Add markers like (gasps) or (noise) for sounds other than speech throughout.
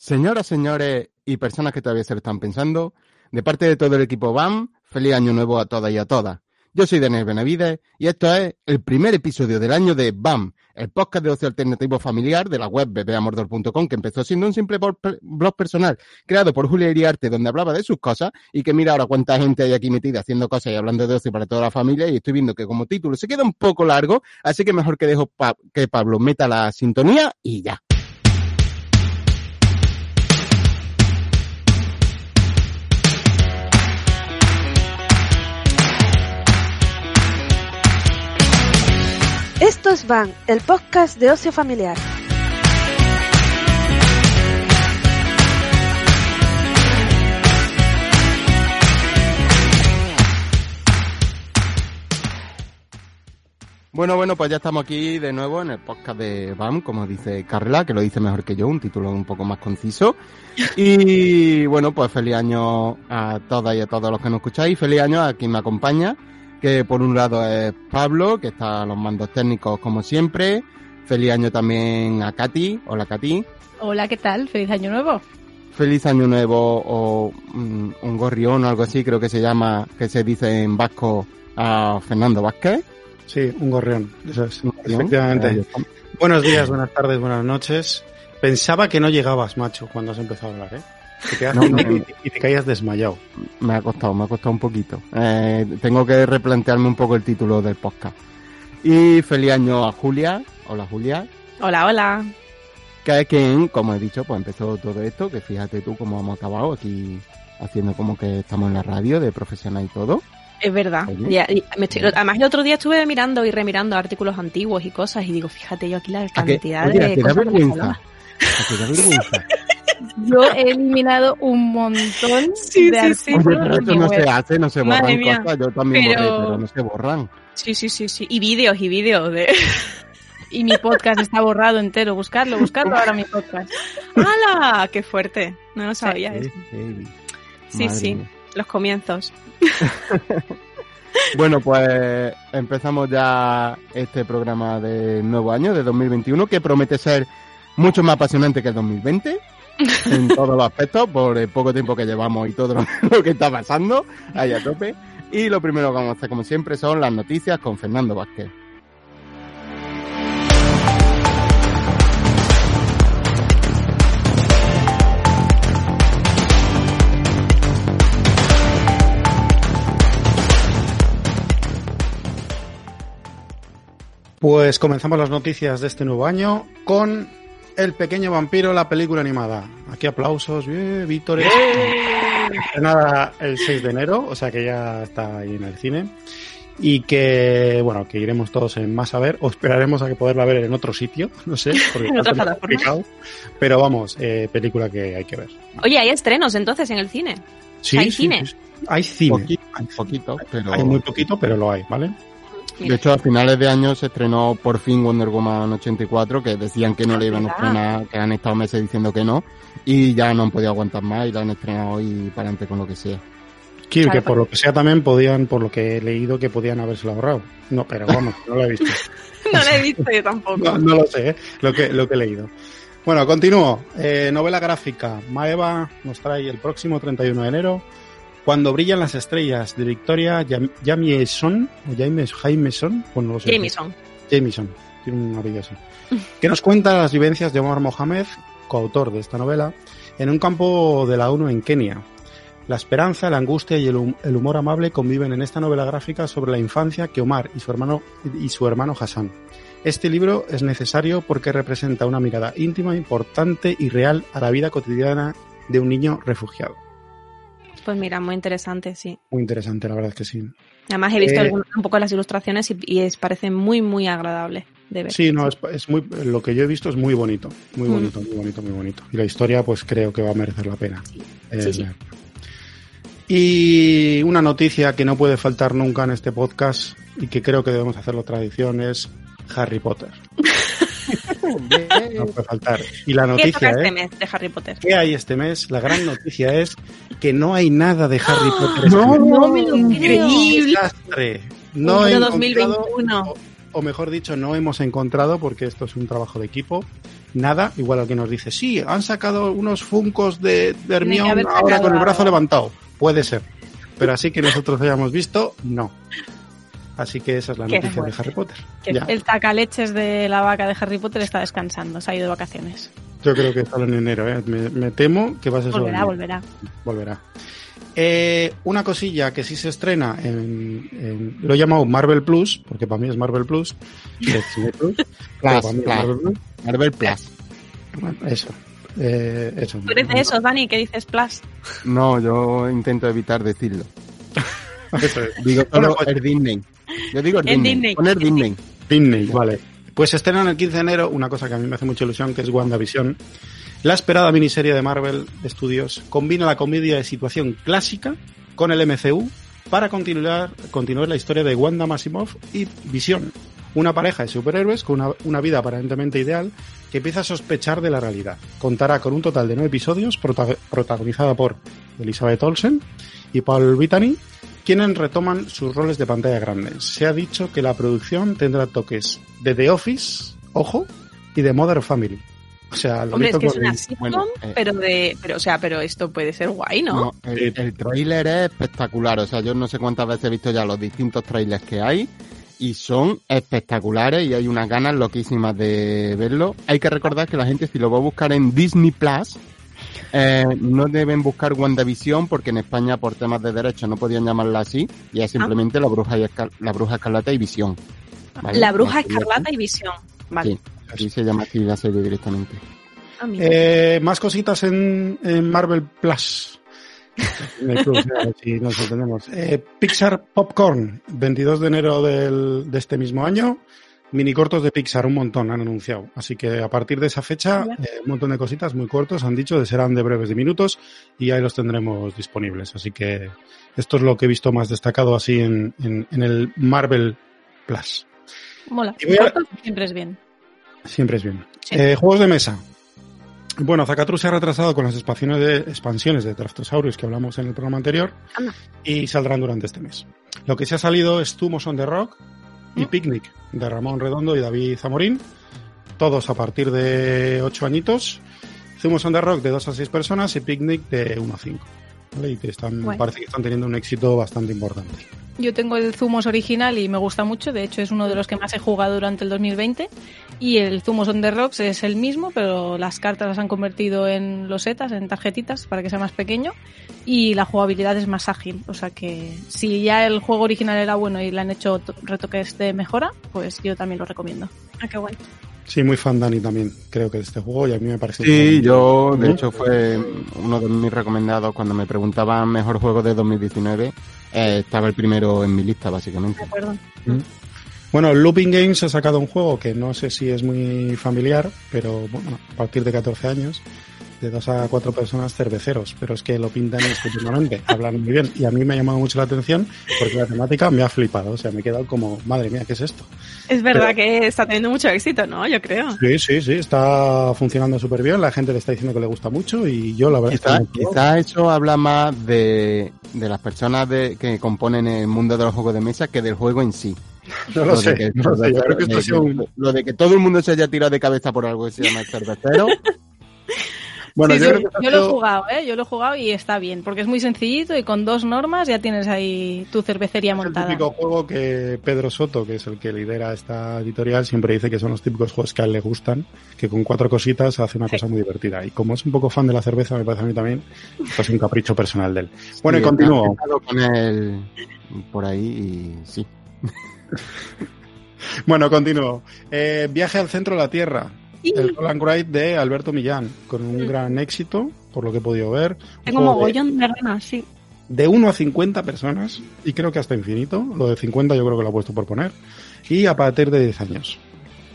Señoras, señores y personas que todavía se lo están pensando, de parte de todo el equipo BAM, feliz año nuevo a todas y a todas. Yo soy Daniel Benavides y esto es el primer episodio del año de BAM, el podcast de ocio alternativo familiar de la web bebeamordor.com que empezó siendo un simple blog personal creado por Julia Iriarte donde hablaba de sus cosas y que mira ahora cuánta gente hay aquí metida haciendo cosas y hablando de ocio para toda la familia y estoy viendo que como título se queda un poco largo, así que mejor que dejo que Pablo meta la sintonía y ya. Estos van, el podcast de ocio familiar. Bueno, bueno, pues ya estamos aquí de nuevo en el podcast de BAM, como dice Carla, que lo dice mejor que yo, un título un poco más conciso. (laughs) Y bueno, pues feliz año a todas y a todos los que nos escucháis, feliz año a quien me acompaña, que por un lado es Pablo, que está a los mandos técnicos como siempre. Feliz año también a Katy. Hola Katy. Hola, ¿qué tal? Feliz año nuevo. Feliz año nuevo o mm, un gorrión o algo así, creo que se llama, que se dice en vasco a Fernando Vázquez. Sí, un gorrión, eso es, efectivamente. Buenos días, buenas tardes, buenas noches. Pensaba que no llegabas, macho, cuando has empezado a hablar, ¿eh? Y, te caías desmayado. Me ha costado, me ha costado un poquito. Eh, tengo que replantearme un poco el título del podcast. Y feliz año a Julia. Hola Julia. Hola, hola. Que es quien, como he dicho, pues empezó todo esto, que fíjate tú cómo hemos acabado aquí haciendo como que estamos en la radio de profesional y todo. Es verdad. además, el otro día estuve mirando y remirando artículos antiguos y cosas y digo, fíjate yo aquí la cantidad de. da vergüenza. da (laughs) vergüenza. Yo he eliminado un montón sí, de sí, pero esto no se hace, no se borran cosas. Yo también pero... borré, pero no se borran. Sí, sí, sí, sí. Y vídeos, y vídeos de... (laughs) y mi podcast está borrado entero. Buscarlo, buscarlo ahora mi podcast. ¡Hala! ¡Qué fuerte! No lo sabía eso. Sí, sí. Los comienzos. (laughs) Bueno, pues empezamos ya este programa de nuevo año, de 2021, que promete ser mucho más apasionante que el 2020 (laughs) en todos los aspectos, por el poco tiempo que llevamos y todo (laughs) lo que está pasando, ahí a tope. Y lo primero que vamos a hacer, como siempre, son las noticias con Fernando Vázquez. Pues comenzamos las noticias de este nuevo año con el pequeño vampiro, la película animada. Aquí aplausos, bien, Víctor. Nada, el 6 de enero, o sea que ya está ahí en el cine. Y que, bueno, que iremos todos en más a ver, o esperaremos a que poderla ver en otro sitio, no sé, (laughs) porque otra plataforma. Pero vamos, eh, película que hay que ver. Oye, hay estrenos entonces en el cine. Sí, hay sí, cine. Sí, hay cine. hay poquito, pero... Hay muy poquito, pero lo hay, ¿vale? De hecho, a finales de año se estrenó por fin Wonder Woman 84, que decían que no le iban a estrenar, que han estado meses diciendo que no, y ya no han podido aguantar más y la han estrenado y para adelante con lo que sea. Quiero que por lo que sea también podían, por lo que he leído, que podían haberse ahorrado. No, pero vamos, no lo he visto. (laughs) no lo he visto yo tampoco. No, no, lo sé, ¿eh? lo, que, lo que he leído. Bueno, continúo. Eh, novela gráfica. Maeva nos trae el próximo 31 de enero cuando brillan las estrellas de Victoria Jamieson, o James, Jameson, bueno, no sé. Jameson. Jameson, tiene un apellido así. (laughs) que nos cuenta las vivencias de Omar Mohamed, coautor de esta novela, en un campo de la ONU en Kenia. La esperanza, la angustia y el, el, humor amable conviven en esta novela gráfica sobre la infancia que Omar y su hermano y su hermano Hassan. Este libro es necesario porque representa una mirada íntima, importante y real a la vida cotidiana de un niño refugiado. Pues mira, muy interesante, sí. Muy interesante, la verdad es que sí. Además he visto eh, un poco las ilustraciones y, es, parece muy, muy agradable de ver. Sí, no, es, muy, lo que yo he visto es muy bonito, muy mm. bonito, muy bonito, muy bonito. Y la historia, pues creo que va a merecer la pena. Sí. Y una noticia que no puede faltar nunca en este podcast y que creo que debemos hacerlo tradición es Harry Potter. (laughs) no puede faltar. Y la noticia ¿Qué este mes de Harry Potter? ¿Qué hay este mes? La gran noticia es que no hay nada de Harry Potter. No, no me lo Increíble. No he 2021. O, mejor dicho, no hemos encontrado, porque esto es un trabajo de equipo, nada, igual al que nos dice, sí, han sacado unos funcos de, de Hermione ahora con el brazo levantado. Puede ser. Pero así que nosotros hayamos visto, no. Así que esa es la noticia de Harry Potter. El tacaleches de la vaca de Harry Potter está descansando, se ha ido de vacaciones. Yo creo que sale en enero, ¿eh? me, temo que va a ser Volverá, volverá. Volverá. Eh, una cosilla que sí se estrena en, lo he llamado Marvel Plus, porque para mí es Marvel Plus. (laughs) Plus, Marvel Plus. eso. Eh, eso. ¿Tú eres de eso, Dani? ¿Qué dices Plus? No, yo intento evitar decirlo. (laughs) Digo solo el Disney. Yo digo Disney. Poner Disney. Disney, vale. Pues estrenan el 15 de enero una cosa que a mí me hace mucha ilusión, que es WandaVision. La esperada miniserie de Marvel Studios combina la comedia de situación clásica con el MCU para continuar, continuar la historia de Wanda Maximoff y Vision, una pareja de superhéroes con una, una, vida aparentemente ideal que empieza a sospechar de la realidad. Contará con un total de nueve episodios protagonizada por Elizabeth Olsen y Paul Bettany quienes retoman sus roles de pantalla grande. Se ha dicho que la producción tendrá toques de The Office, ojo, y de Mother Family. O sea, lo Hombre, es que es una sitcom, eh, pero de, pero, o sea, pero esto puede ser guay, ¿no? el, el tráiler es espectacular, o sea, yo no sé cuántas veces he visto ya los distintos trailers que hay y son espectaculares y hay unas ganas loquísimas de verlo. Hay que recordar que la gente si lo va a buscar en Disney Plus, eh, no deben buscar WandaVision porque en España por temas de derechos no podían llamarla así y es simplemente la bruja y la bruja escarlata y visión. La bruja escarlata y visión. Vale. Sí, así se llama aquí la serie directamente. Ah, eh, más cositas en, Marvel Plus. (laughs) Eh, Pixar Popcorn, 22 de enero del, de este mismo año. Mini cortos de Pixar, un montón han anunciado. Así que a partir de esa fecha, eh, un montón de cositas muy cortos han dicho, serán de breves de minutos y ahí los tendremos disponibles. Así que esto es lo que he visto más destacado así en, en, el Marvel Plus. Mola. Siempre es bien. Siempre es bien. Eh, juegos de mesa. Bueno, Zacatru se ha retrasado con las expansiones de, expansiones de Draftosaurus que hablamos en el programa anterior y saldrán durante este mes. Lo que se ha salido es Tumos on the Rock, y Picnic de Ramón Redondo y David Zamorín, todos a partir de 8 añitos. Zumos on the Rock de 2 a 6 personas y Picnic de 1 a 5. Y que están, parece que están teniendo un éxito bastante importante. Yo tengo el Zumos original y me gusta mucho, de hecho es uno de los que más he jugado durante el 2020 y el Zumos on the Rocks es el mismo, pero las cartas las han convertido en losetas, en tarjetitas para que sea más pequeño y la jugabilidad es más ágil, o sea que si ya el juego original era bueno y le han hecho retoques de mejora, pues yo también lo recomiendo. Ah, qué guay. Sí, muy fan Dani también, creo que de este juego y a mí me parece... Sí, yo de hecho fue uno de mis recomendados cuando me preguntaban mejor juego de 2019, eh, estaba el primero en mi lista básicamente. ¿Mm? Bueno, Looping Games ha sacado un juego que no sé si es muy familiar, pero bueno, a partir de 14 años, de dos a cuatro personas cerveceros, pero es que lo pintan estupendamente, hablan muy bien y a mí me ha llamado mucho la atención porque la temática me ha flipado, o sea, me he quedado como, madre mía, ¿qué es esto? Es verdad que está teniendo mucho éxito, ¿no? Yo creo. Sí, sí, sí, está funcionando súper bien, la gente le está diciendo que le gusta mucho y yo la verdad... Quizá, eso habla más de, de las personas de, que componen el mundo de los juegos de mesa que del juego en sí. (laughs) No lo, sé, lo, de que todo el mundo se haya tirado de cabeza por algo que se llama (laughs) cervecero Bueno, yo, lo he jugado, ¿eh? Yo lo he jugado y está bien, porque es muy sencillito y con dos normas ya tienes ahí tu cervecería montada. Es el típico juego que Pedro Soto, que es el que lidera esta editorial, siempre dice que son los típicos juegos que a él le gustan, que con cuatro cositas hace una cosa muy divertida. Y como es un poco fan de la cerveza, me parece a mí también, pues es un capricho personal de él. Bueno, y continúo. con él por ahí y sí. (laughs) bueno, continúo. Eh, viaje al centro de la Tierra. El Roland Wright de Alberto Millán, con un mm. gran éxito, por lo que he podido ver. Tengo mogollón de... ganas, sí. de 1 a 50 personas, y creo que hasta infinito, lo de 50 yo creo que lo ha puesto por poner, y a partir de 10 años.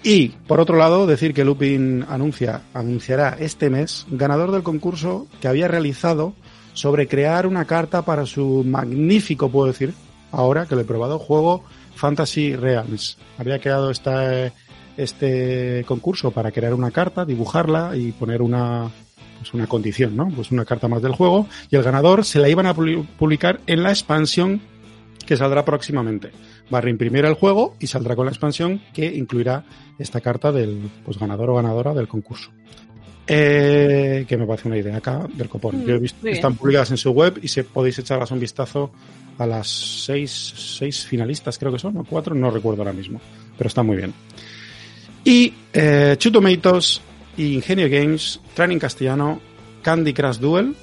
Y, por otro lado, decir que Lupin anuncia, anunciará este mes ganador del concurso que había realizado sobre crear una carta para su magnífico, puedo decir, ahora que lo he probado, juego Fantasy Realms. Había creado esta, este concurso para crear una carta, dibujarla y poner una, pues una condición, ¿no? Pues una carta más del juego y el ganador se la iban a publicar en la expansión que saldrá próximamente. Va a reimprimir el juego y saldrá con la expansión que incluirá esta carta del pues, ganador o ganadora del concurso. Eh, que me parece una idea acá del copón. Yo he visto, están publicadas en su web y se podéis echarlas un vistazo a las seis, seis finalistas, creo que son, o cuatro, no recuerdo ahora mismo, pero está muy bien. Y eh, Two Tomatoes, Ingenio Games, Training Castellano, Candy Crush Duel,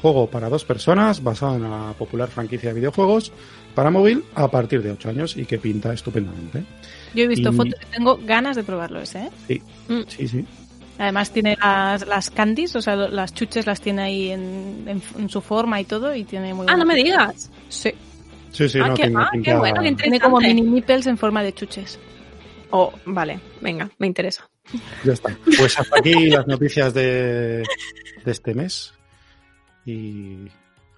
juego para dos personas basado en la popular franquicia de videojuegos para móvil a partir de 8 años y que pinta estupendamente. Yo he visto fotos y tengo ganas de probarlo ese, ¿eh? Sí, mm. sí, sí. Además tiene las, las candies, o sea, las chuches las tiene ahí en, en, su forma y todo y tiene muy Ah, no me digas. Sí. Sí, sí, ah, no, qué, tiene, ah, qué bueno, qué Tiene como mini nipples en forma de chuches. Oh, vale, venga, me interesa. Ya está. Pues hasta aquí (laughs) las noticias de, de este mes. Y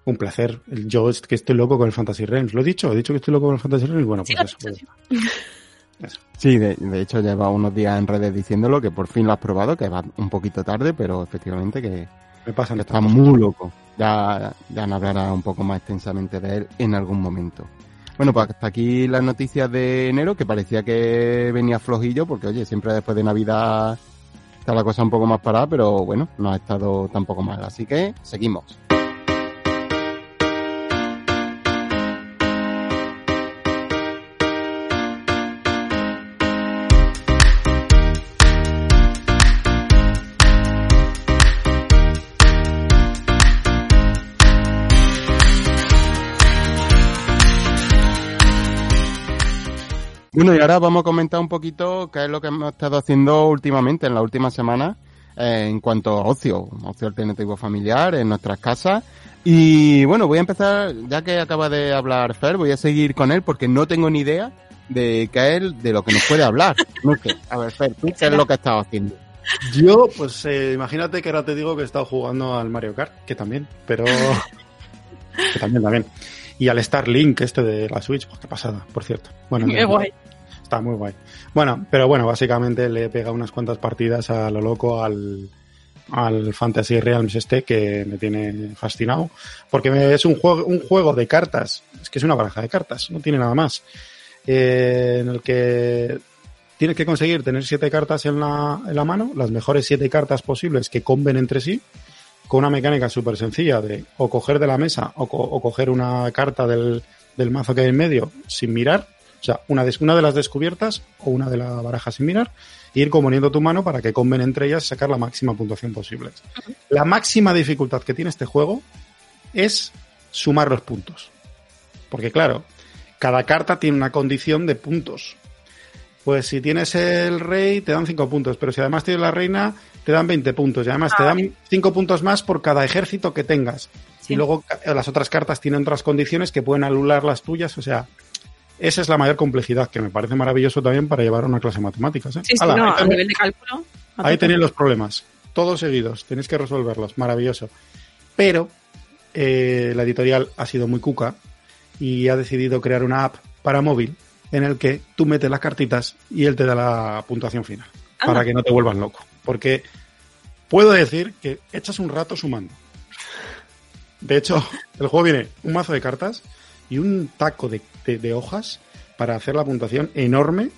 un placer. Yo es que estoy loco con el Fantasy Realms. ¿Lo he dicho? ¿He dicho que estoy loco con el Fantasy Realms? Bueno, pues sí, eso. Pues. Sí, de, de, hecho lleva unos días en redes diciéndolo, que por fin lo has probado, que va un poquito tarde, pero efectivamente que, Me pasa que está muy loco. Ya, ya hablará un poco más extensamente de él en algún momento. Bueno, pues hasta aquí las noticias de enero, que parecía que venía flojillo, porque oye, siempre después de Navidad está la cosa un poco más parada, pero bueno, no ha estado tampoco mal. Así que seguimos. Bueno, y ahora vamos a comentar un poquito qué es lo que hemos estado haciendo últimamente, en la última semana, eh, en cuanto a ocio, ocio alternativo familiar en nuestras casas. Y bueno, voy a empezar, ya que acaba de hablar Fer, voy a seguir con él porque no tengo ni idea de qué es de lo que nos puede hablar. No sé. A ver, Fer, ¿tú qué es lo que has estado haciendo? Yo, pues eh, imagínate que ahora te digo que he estado jugando al Mario Kart, que también, pero... (laughs) que también, también. Y al Starlink este de la Switch, pues qué pasada, por cierto. Bueno, Qué guay. Está muy guay. Bueno, pero bueno, básicamente le he pegado unas cuantas partidas a lo loco al, al Fantasy Realms este que me tiene fascinado. Porque es un juego, un juego de cartas. Es que es una baraja de cartas, no tiene nada más. Eh, en el que tienes que conseguir tener siete cartas en la, en la mano, las mejores siete cartas posibles que comben entre sí, con una mecánica súper sencilla de o coger de la mesa o, co- o coger una carta del, del mazo que hay en medio sin mirar, o sea, una de, una de las descubiertas o una de la baraja sin mirar, e ir componiendo tu mano para que comben entre ellas sacar la máxima puntuación posible. La máxima dificultad que tiene este juego es sumar los puntos. Porque claro, cada carta tiene una condición de puntos. Pues si tienes el rey, te dan 5 puntos, pero si además tienes la reina, te dan 20 puntos. Y además te dan 5 puntos más por cada ejército que tengas. Sí. Y luego las otras cartas tienen otras condiciones que pueden anular las tuyas. O sea, esa es la mayor complejidad, que me parece maravilloso también para llevar una clase de matemáticas. ¿eh? Sí, no, a nivel de cálculo. a Ahí tenéis los problemas. Todos seguidos. Tenéis que resolverlos. Maravilloso. Pero eh, la editorial ha sido muy cuca y ha decidido crear una app para móvil en el que tú metes las cartitas y él te da la puntuación final. Anda. Para que no te vuelvas loco. Porque puedo decir que echas un rato sumando. De hecho, el juego viene un mazo de cartas y un taco de, de- de hojas para hacer la puntuación enorme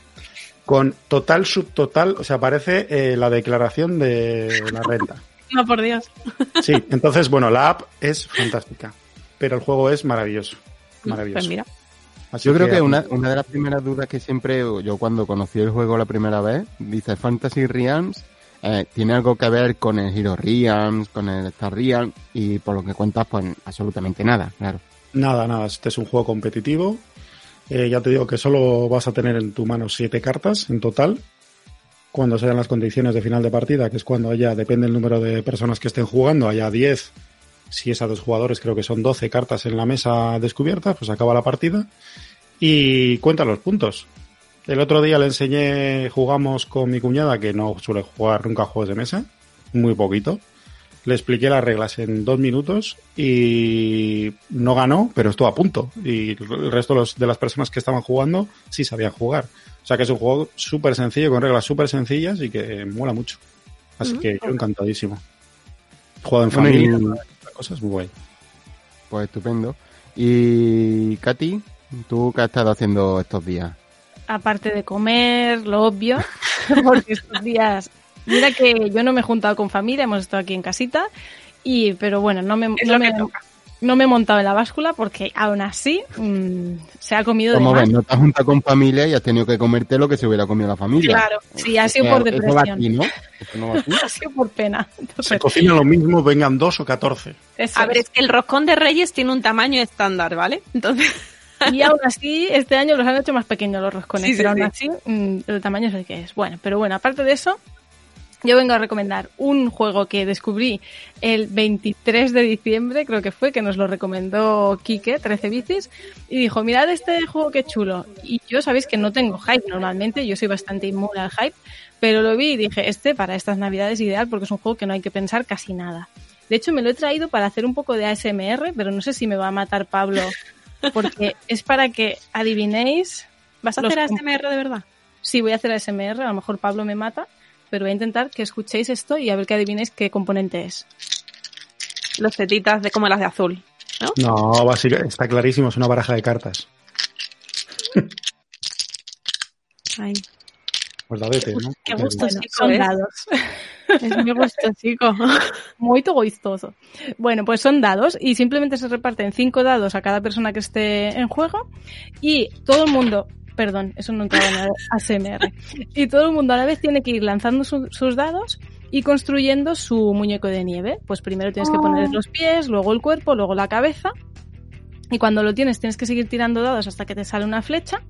con total, subtotal, o sea, parece eh, la declaración de la renta. (laughs) No, por Dios. Sí, entonces, bueno, la app es fantástica, pero el juego es maravilloso. Maravilloso. Pues mira. Así Yo creo que una, una de las primeras dudas que siempre, yo cuando conocí el juego la primera vez, dice Fantasy Realms, eh, tiene algo que ver con el Hero Realms, con el Star Realms, y por lo que cuentas, pues absolutamente nada, claro. Nada, nada, este es un juego competitivo. Eh, ya te digo que solo vas a tener en tu mano siete cartas en total. Cuando sean las condiciones de final de partida, que es cuando haya, depende del número de personas que estén jugando, haya 10 Si es a dos jugadores, creo que son 12 cartas en la mesa descubiertas, pues acaba la partida y cuenta los puntos. El otro día le enseñé, jugamos con mi cuñada, que no suele jugar nunca juegos de mesa, muy poquito. Le expliqué las reglas en dos minutos y no ganó, pero estuvo a punto. Y el resto de, los- de las personas que estaban jugando sí sabían jugar. O sea que es un juego súper sencillo, con reglas súper sencillas y que mola mucho. Así que yo encantadísimo. Jugado en Bueno, y- familia, cosas muy guay. Pues estupendo. Y Katy, ¿tú qué has estado haciendo estos días? Aparte de comer, lo obvio, (laughs) porque estos días, mira que yo no me he juntado con familia, hemos estado aquí en casita, y pero bueno, no me, no me, no he montado en la báscula porque aún así mm, se ha comido de Como más. ves, no te has juntado con familia y has tenido que comerte lo que se hubiera comido la familia. Claro, sí, ha sido por Eso va depresión. aquí, ¿no? (laughs) Eso no va aquí. Ha sido por pena. Se Entonces, cocina lo mismo, vengan dos o catorce. A ver, es. que el roscón de Reyes tiene un tamaño estándar, ¿vale? Entonces, (laughs) Y aún así, este año los han hecho más pequeños los roscones, Sí, sí, pero aún sí. así, mm, el tamaño es el que es. Bueno, pero bueno, aparte de eso, yo vengo a recomendar un juego que descubrí el 23 de diciembre, creo que fue, que nos lo recomendó Quique, 13 bicis, y dijo, mirad este juego qué chulo. Y yo sabéis que no tengo hype normalmente, yo soy bastante inmune al hype, pero lo vi y dije, este para estas navidades es ideal porque es un juego que no hay que pensar casi nada. De hecho, me lo he traído para hacer un poco de ASMR, pero no sé si me va a matar Pablo, porque (laughs) es para que adivinéis. ¿vas a hacer ASMR de verdad? Sí, voy a hacer ASMR, a lo mejor Pablo me mata, pero voy a intentar que escuchéis esto y a ver que adivinéis qué componente es. Los tetitas de como las de azul. No, básicamente, está clarísimo, es una baraja de cartas. (laughs) Ay, Pues la vete, ¿no? qué Porque- gusto. Bueno, chico, son ¿eh? dados. (laughs) es mi gusto, chico. (laughs) Muy gustoso. Bueno, pues son dados y simplemente se reparten cinco dados a cada persona que esté en juego y todo el mundo, perdón, eso no entraba en el ASMR, y todo el mundo a la vez tiene que ir lanzando su- sus dados y construyendo su muñeco de nieve. Pues primero tienes que poner los pies, luego el cuerpo, luego la cabeza. Y cuando lo tienes tienes que seguir tirando dados hasta que te sale una flecha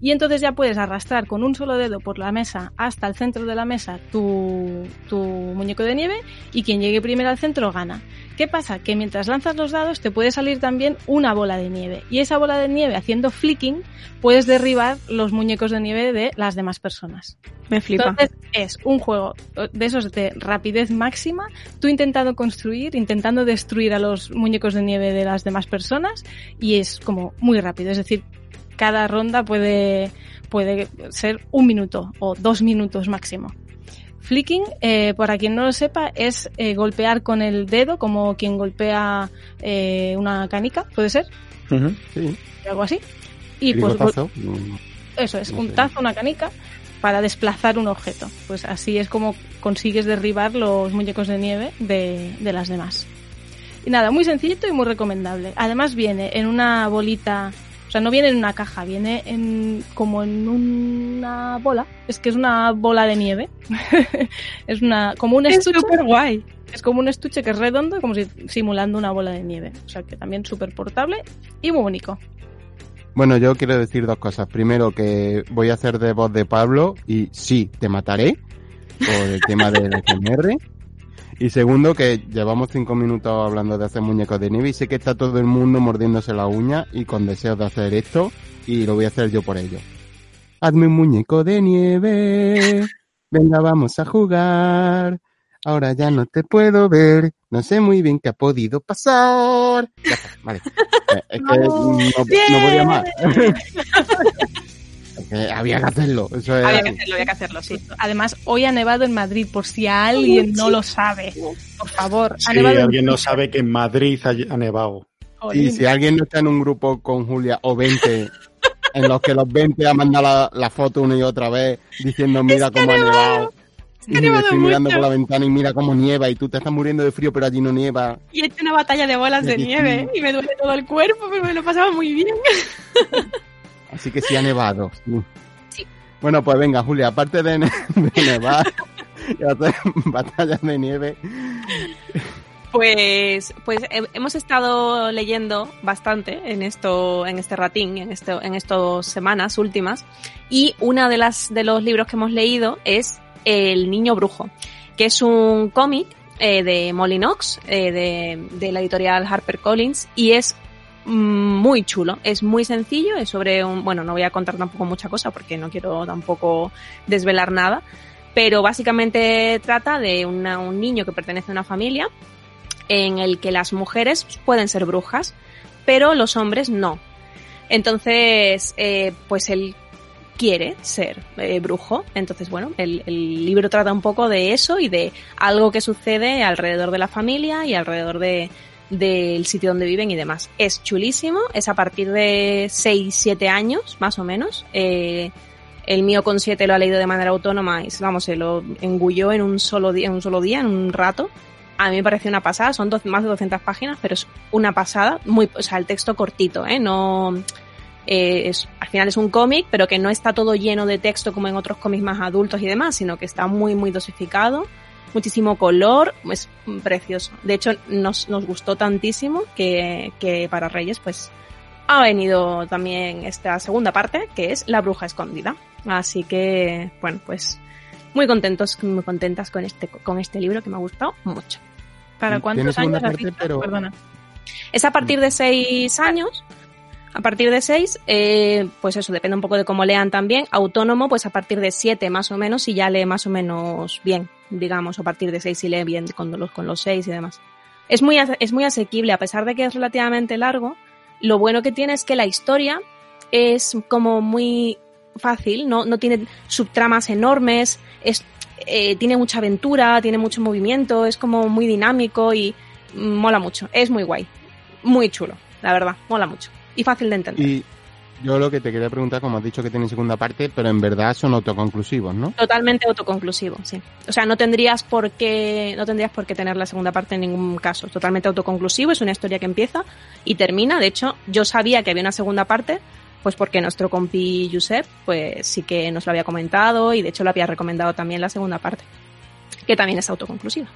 y entonces ya puedes arrastrar con un solo dedo por la mesa hasta el centro de la mesa tu, tu muñeco de nieve y quien llegue primero al centro gana. ¿Qué pasa? Que mientras lanzas los dados te puede salir también una bola de nieve y esa bola de nieve haciendo flicking puedes derribar los muñecos de nieve de las demás personas. Me flipa. Entonces es un juego de esos de rapidez máxima, tú intentando construir, intentando destruir a los muñecos de nieve de las demás personas y es como muy rápido, es decir, cada ronda puede, puede ser un minuto o dos minutos máximo. Flicking, eh, para quien no lo sepa, es eh, golpear con el dedo como quien golpea eh, una canica, ¿puede ser? Sí, Algo así. Y pues. Mm, eso es, No un sé. tazo, una canica, para desplazar un objeto. Pues así es como consigues derribar los muñecos de nieve de, de las demás. Y nada, muy sencillito y muy recomendable. Además viene en una bolita, sea, no viene en una caja, viene en como en una bola. Es que es una bola de nieve. (laughs) es una como un Es estuche. súper guay. Es como un estuche que es redondo, como si simulando una bola de nieve. O sea que también súper portable y muy bonito. Bueno, yo quiero decir dos cosas. Primero, que voy a hacer de voz de Pablo y sí, te mataré por el tema del (laughs) SMR. Y segundo, que llevamos cinco minutos hablando de hacer muñecos de nieve y sé que está todo el mundo mordiéndose la uña y con deseos de hacer esto y lo voy a hacer yo por ello. Hazme un muñeco de nieve. Venga, vamos a jugar. Ahora ya no te puedo ver. No sé muy bien qué ha podido pasar. Ya está, vale. (laughs) Eh, Es que no, no podía más. Que había que hacerlo. Eso es Había que hacerlo, había que hacerlo, sí. Además, hoy ha nevado en Madrid, por si alguien no lo sabe. Por favor, ha nevado en alguien no sabe que en Madrid ha, ha nevado. Y si alguien no está en un grupo con Julia o 20, (laughs) en los que los 20 han mandado la, la foto una y otra vez diciendo mira cómo ha nevado. Y ha estoy mirando mucho. por la ventana y mira cómo nieva y tú te estás muriendo de frío pero allí no nieva. Y he hecho una batalla de bolas de Sí. nieve y me duele todo el cuerpo, pero me lo pasaba muy bien. (laughs) Así que sí ha nevado. (laughs) sí. Bueno, pues venga, Julia, aparte de, ne- (laughs) de nevar y hacer (laughs) batallas de nieve, Pues, pues he- hemos estado leyendo bastante en esto, en este ratín, en esto, en estas semanas últimas, y una de las de los libros que hemos leído es El Niño Brujo, que es un cómic eh, de Molly Knox, eh, de, de, la editorial HarperCollins, y es muy chulo, es muy sencillo, es sobre un, bueno, no voy a contar tampoco mucha cosa porque no quiero tampoco desvelar nada, pero básicamente trata de un niño que pertenece a una familia en el que las mujeres pueden ser brujas, pero los hombres no. Entonces, eh, pues él quiere ser eh, brujo. Entonces, bueno, el, libro trata un poco de eso y de algo que sucede alrededor de la familia y alrededor de del sitio donde viven y demás. Es chulísimo, es a partir de 6, 7 años, más o menos. Eh, el mío con 7 lo ha leído de manera autónoma y, vamos, se lo engulló en un solo día, en un solo día, en un rato. A mí me pareció una pasada, son más de 200 páginas, pero es una pasada, muy, o sea, el texto cortito, ¿eh? No, eh, es, al final es un cómic, pero que no está todo lleno de texto como en otros cómics más adultos y demás, sino que está muy, muy dosificado, muchísimo color, es precioso. De hecho, nos, nos gustó tantísimo que, que para Reyes, pues, ha venido también esta segunda parte, que es La Bruja Escondida. Así que, bueno, pues muy contentos, muy contentas con este, con este libro que me ha gustado mucho. ¿Para cuántos años parte, pero... Perdona. Es a partir de seis años. A partir de seis, eh, pues eso, depende un poco de cómo lean también. Autónomo, pues a partir de siete más o menos, y ya lee más o menos bien, digamos, a partir de seis y lee bien con los, con los seis y demás. Es muy, es muy asequible, a pesar de que es relativamente largo. Lo bueno que tiene es que la historia es como muy fácil, no, no tiene subtramas enormes, es, eh, tiene mucha aventura, tiene mucho movimiento, es como muy dinámico y mola mucho. Es muy guay, muy chulo, la verdad, mola mucho y fácil de entender. Yo lo que te quería preguntar, como has dicho que tiene segunda parte, pero en verdad son autoconclusivos, ¿no? Totalmente autoconclusivos, sí. O sea, no tendrías por qué, no tendrías por qué tener la segunda parte en ningún caso. Totalmente autoconclusivo, es una historia que empieza y termina. De hecho, yo sabía que había una segunda parte, pues porque nuestro compi Josep, pues sí que nos lo había comentado y de hecho lo había recomendado también la segunda parte, que también es autoconclusiva.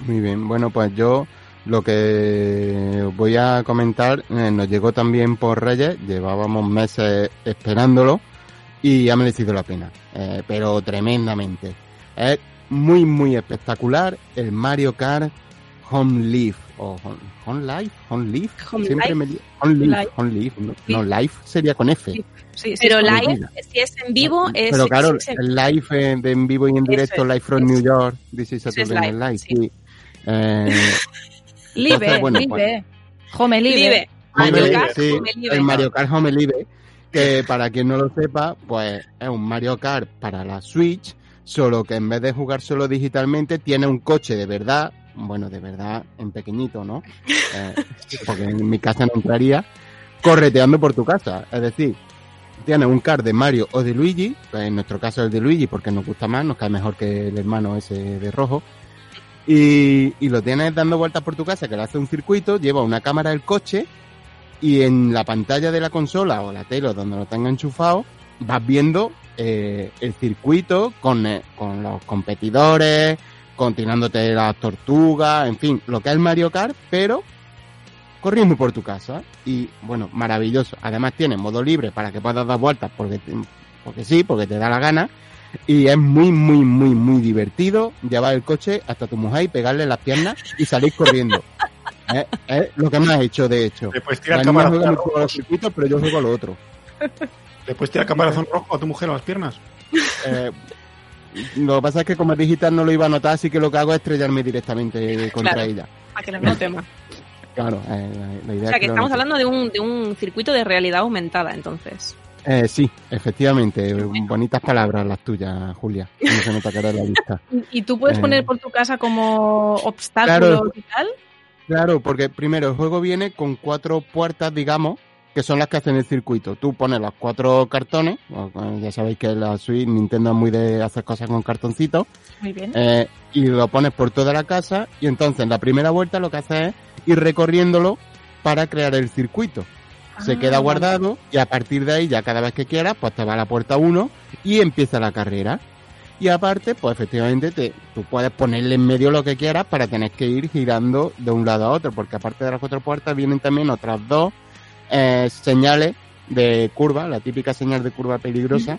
Muy bien, bueno, pues yo lo que voy a comentar eh, nos llegó también por Reyes, llevábamos meses esperándolo y ha merecido la pena, eh, pero tremendamente. Es muy, muy espectacular el Mario Kart Home Leaf o Home, Life, Home Leaf, siempre me Home Leaf, Home Leaf, no, Life sería con F. Sí, pero live, si es en vivo, es. Pero claro, el live de en vivo y en directo, live from New York, this is Saturday Night Live, sí. (laughs) Live, bueno, live. Pues, home Live. Mario Kart, sí, Home Live. El Mario Kart Home Live, que para quien no lo sepa, pues es un Mario Kart para la Switch, solo que en vez de jugar solo digitalmente, tiene un coche de verdad bueno, de verdad, en pequeñito, ¿no? (laughs) Eh, porque en mi casa no entraría, correteando por tu casa. Es decir, tienes un car de Mario o de Luigi, pues en nuestro caso el de Luigi porque nos gusta más, nos cae mejor que el hermano ese de rojo. Y, y lo tienes dando vueltas por tu casa, que le hace un circuito, lleva una cámara del coche y en la pantalla de la consola o la tele donde lo tenga enchufado, vas viendo eh, el circuito con, eh, con los competidores, continuándote las tortugas, en fin, lo que es Mario Kart, pero corriendo por tu casa. Y bueno, maravilloso. Además tiene modo libre para que puedas dar vueltas porque, porque sí, porque te da la gana. (laughs) Y es muy, muy, muy, muy divertido llevar el coche hasta tu mujer y pegarle las piernas y salir corriendo. (laughs) es, lo que me has hecho, de hecho. Después tira cámara pero yo juego lo otro. Después tira caparazón rojo a tu mujer a las piernas. Eh, lo que pasa es que como es digital no lo iba a notar, así que lo que hago es estrellarme directamente contra ella. Para que lo note más. Claro, eh, la, idea O sea, que, estamos hablando de un, de un circuito de realidad aumentada, entonces. Eh, sí, efectivamente. Bonitas palabras las tuyas, Julia. No se nota que la. (laughs) ¿Y tú puedes poner eh, por tu casa como obstáculo y tal? Claro, porque primero el juego viene con cuatro puertas, digamos, que son las que hacen el circuito. Tú pones los cuatro cartones, ya sabéis que la Switch Nintendo es muy de hacer cosas con cartoncitos. Muy bien. Eh, y lo pones por toda la casa y entonces en la primera vuelta lo que haces es ir recorriéndolo para crear el circuito. Se ah, queda guardado y a partir de ahí ya cada vez que quieras pues te va a la puerta 1 y empieza la carrera. Y aparte, pues efectivamente te, tú puedes ponerle en medio lo que quieras para tener que ir girando de un lado a otro, porque aparte de las cuatro puertas vienen también otras dos eh, señales de curva, la típica señal de curva peligrosa,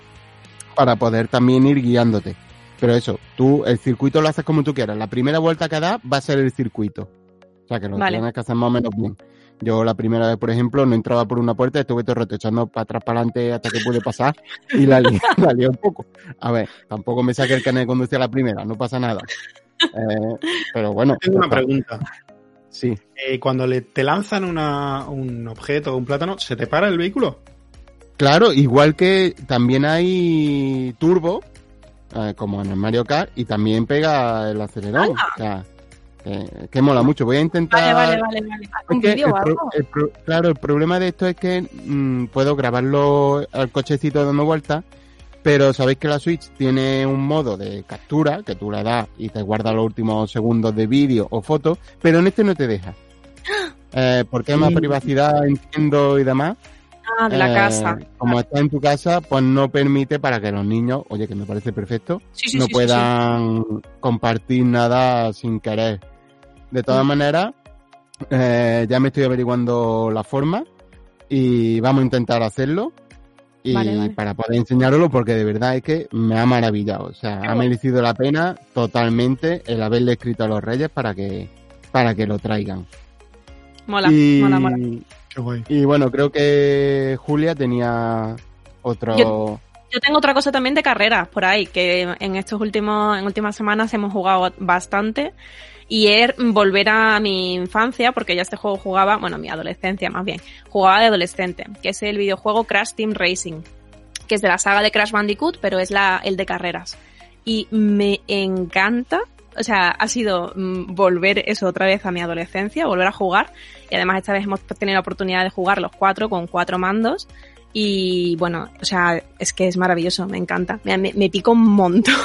para poder también ir guiándote. Pero eso, tú el circuito lo haces como tú quieras. La primera vuelta que das va a ser el circuito. O sea, que lo tienes que hacer más o menos bien. Yo la primera vez, por ejemplo, no entraba por una puerta, estuve todo el rato echando para atrás, para adelante hasta que pude pasar y la lié, (laughs) la un poco. A ver, tampoco me saqué el carnet de conducir a la primera, no pasa nada. Eh, pero bueno. Tengo una pregunta. Sí. Eh, cuando le, te lanzan una, un objeto o un plátano, ¿se te para el vehículo? Claro, igual que también hay turbo, eh, como en el Mario Kart, y también pega el acelerón. O sea, que mola mucho. Voy a intentar. Vale, vale, vale. claro, el problema de esto es que mm, puedo grabarlo al cochecito dando vueltas, pero sabéis que la Switch tiene un modo de captura que tú le das y te guarda los últimos segundos de vídeo o foto, pero en este no te deja. (gasps) Eh, porque hay más privacidad, entiendo y demás. Ah, de la eh, casa. Como está en tu casa, pues no permite para que los niños, oye, que me parece perfecto, no puedan compartir nada sin querer. De todas mm. maneras, eh, ya me estoy averiguando la forma y vamos a intentar hacerlo. Y para poder enseñarlo, porque de verdad es que me ha maravillado. O sea, ha merecido la pena totalmente el haberle escrito a los reyes para que, para que lo traigan. Mola, mola, mola. Y bueno, creo que Julia tenía otro. Yo, tengo otra cosa también de carreras por ahí, que en estos últimos, en últimas semanas hemos jugado bastante. Y es volver a mi infancia, porque ya este juego jugaba, bueno, mi adolescencia más bien, jugaba de adolescente, que es el videojuego Crash Team Racing, que es de la saga de Crash Bandicoot, pero es la, el de carreras. Y me encanta o sea, ha sido mm, volver eso otra vez a mi adolescencia, volver a jugar. Y además esta vez hemos tenido la oportunidad de jugar los cuatro con cuatro mandos. Y bueno, o sea, es que es maravilloso, me encanta. Me, me, pico un montón.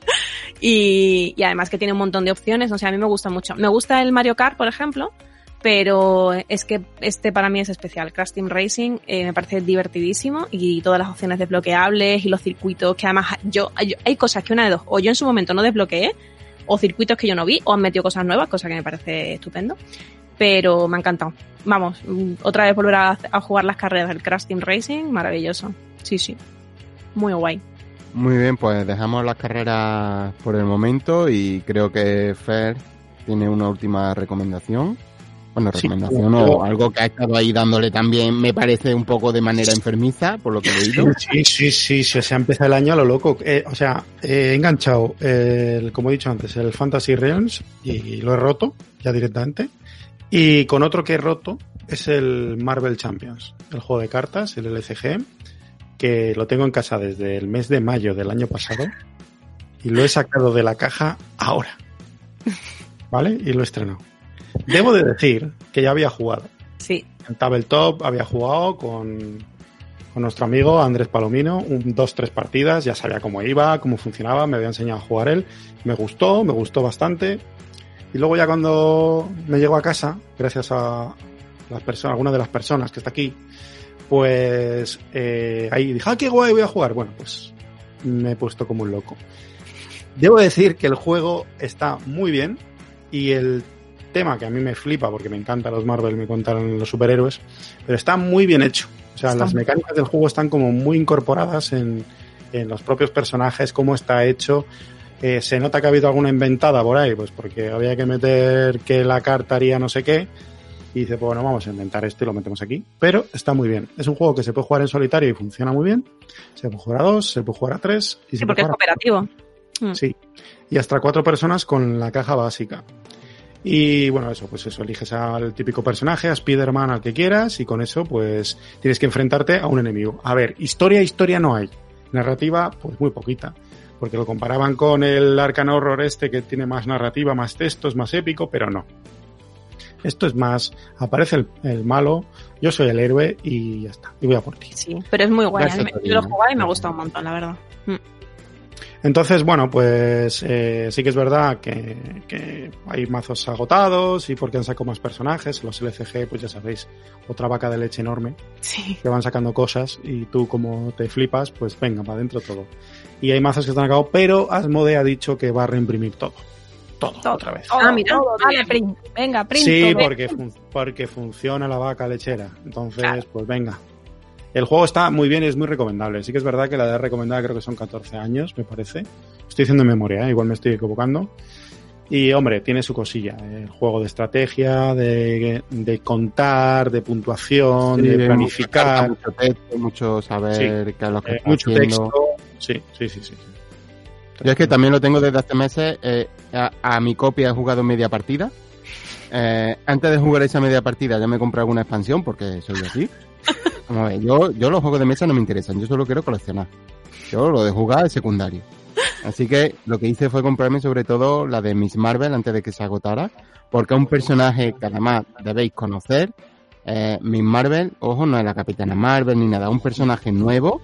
(laughs) y, y, además que tiene un montón de opciones, o sea, a mí me gusta mucho. Me gusta el Mario Kart, por ejemplo, pero es que este para mí es especial. Crash Team Racing eh, me parece divertidísimo y todas las opciones desbloqueables y los circuitos que además yo, hay cosas que una de dos, o yo en su momento no desbloqueé o circuitos que yo no vi, o han metido cosas nuevas, cosa que me parece estupendo. Pero me ha encantado. Vamos, otra vez volver a, jugar las carreras del Crash Team Racing, maravilloso. Sí, sí. Muy guay. Muy bien, pues dejamos las carreras por el momento y creo que Fer tiene una última recomendación. Bueno, recomendación o algo que ha estado ahí dándole también, me parece un poco de manera enfermiza, por lo que he leído. Sí, sí, sí, sí se ha empezado el año a lo loco. Eh, o sea, he enganchado, el, como he dicho antes, el Fantasy Realms y lo he roto ya directamente. Y con otro que he roto es el Marvel Champions, el juego de cartas, el LCG, que lo tengo en casa desde el mes de mayo del año pasado y lo he sacado de la caja ahora. (laughs) ¿Vale? Y lo he estrenado. Debo de decir que ya había jugado. Sí. En Tabletop había jugado con, con nuestro amigo Andrés Palomino, un, dos, tres partidas, ya sabía cómo iba, cómo funcionaba, me había enseñado a jugar él. Me gustó, me gustó bastante. Y luego ya cuando me llego a casa, gracias a las personas, alguna de las personas que está aquí, pues eh, ahí dije, ah, qué guay, voy a jugar. Bueno, pues me he puesto como un loco. Debo decir que el juego está muy bien y el tema que a mí me flipa porque me encanta los Marvel, me contaron los superhéroes, pero está muy bien hecho. O sea, las mecánicas del juego están como muy incorporadas en, en los propios personajes, cómo está hecho. Eh, se nota que ha habido alguna inventada por ahí, pues porque había que meter que la carta haría no sé qué. Y dice, pues bueno, vamos a inventar esto y lo metemos aquí. Pero está muy bien. Es un juego que se puede jugar en solitario y funciona muy bien. Se puede jugar a dos, se puede jugar a tres. Y sí, porque es cooperativo. Mm. Sí. Y hasta cuatro personas con la caja básica. Y bueno, eso, pues eso, eliges al típico personaje, a Spider-Man, al que quieras, y con eso, pues tienes que enfrentarte a un enemigo. A ver, historia, historia no hay. Narrativa, pues muy poquita. Porque lo comparaban con el Arcan Horror este que tiene más narrativa, más textos, más épico, pero no. Esto es más, aparece el, malo, yo soy el héroe y ya está. Y voy a por ti. Sí, pero es muy guay. Yo lo he jugado y me ha gustado un montón, la verdad. Entonces, bueno, pues eh, sí que es verdad que, hay mazos agotados y porque han sacado más personajes. Los LCG, pues ya sabéis, otra vaca de leche enorme. Sí. Que van sacando cosas y tú como te flipas, pues venga, para adentro todo. Y hay mazos que están acabados, pero Asmode ha dicho que va a reimprimir todo. Todo, otra vez. Ah, mira, vale, print. venga, print. Sí, porque, porque funciona la vaca lechera. Entonces, pues venga. El juego está muy bien y es muy recomendable. Sí que es verdad que la edad recomendada creo que son 14 años, me parece. Estoy diciendo en memoria, ¿eh? igual me estoy equivocando. Y hombre, tiene su cosilla. El juego de estrategia, de, de contar, de puntuación, Sí, de planificar. Mucho texto, mucho saber qué es lo que eh, está mucho haciendo. texto. Sí, sí, sí, sí. Yo es que también lo tengo desde hace meses. eh, a, a mi copia he jugado media partida. Eh, antes de jugar esa media partida ya me compré alguna expansión porque soy así. Vamos a ver, yo, yo los juegos de mesa no me interesan, yo solo quiero coleccionar. Yo lo de jugar es secundario. (laughs) Así que lo que hice fue comprarme sobre todo la de Miss Marvel antes de que se agotara, porque es un personaje que además debéis conocer. Eh, Miss Marvel, ojo, no es la Capitana Marvel ni nada, un personaje nuevo,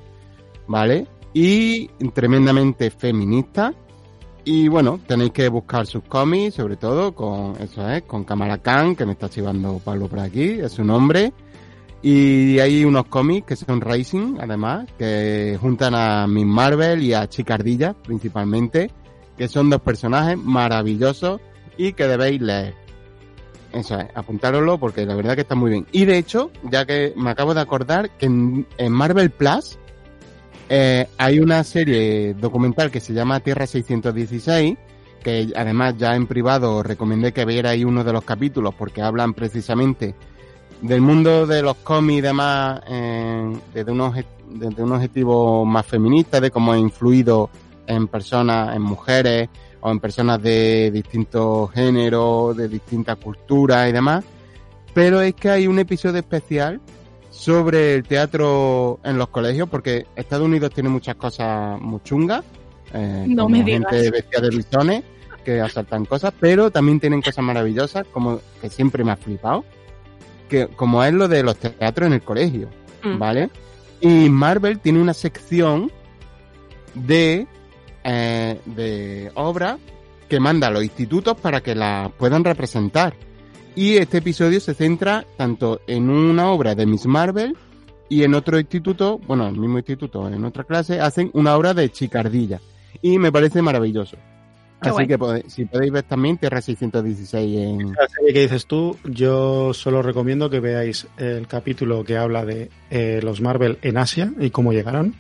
¿vale? Y tremendamente feminista. Y bueno, tenéis que buscar sus cómics, sobre todo con, eso es, con Kamala Khan, que me está chivando Pablo por aquí, es su nombre. Y hay unos cómics que son Racing, además, que juntan a Miss Marvel y a Chicardilla, principalmente, que son dos personajes maravillosos y que debéis leer. Eso es, apuntároslo porque la verdad que está muy bien. Y de hecho, ya que me acabo de acordar que en, Marvel Plus eh, hay una serie documental que se llama Tierra 616, que además ya en privado os recomendé que vierais uno de los capítulos porque hablan precisamente del mundo de los cómics y demás eh, desde, un desde un objetivo más feminista, de cómo ha influido en personas, en mujeres o en personas de distintos géneros, de distintas culturas y demás. Pero es que hay un episodio especial sobre el teatro en los colegios, porque Estados Unidos tiene muchas cosas muy chungas, eh, No me digas. gente vestida de bisones que asaltan cosas, pero también tienen cosas maravillosas, como que siempre me ha flipado, que como es lo de los teatros en el colegio, Mm. ¿vale? Y Marvel tiene una sección de, eh, de obras que manda a los institutos para que las puedan representar. Y este episodio se centra tanto en una obra de Miss Marvel y en otro instituto, bueno, el mismo instituto, en otra clase, hacen una obra de Chicardilla. Y me parece maravilloso. Así guay. que si podéis ver también Tierra 616 en... La serie que dices tú, yo solo recomiendo que veáis el capítulo que habla de eh, los Marvel en Asia y cómo llegaron,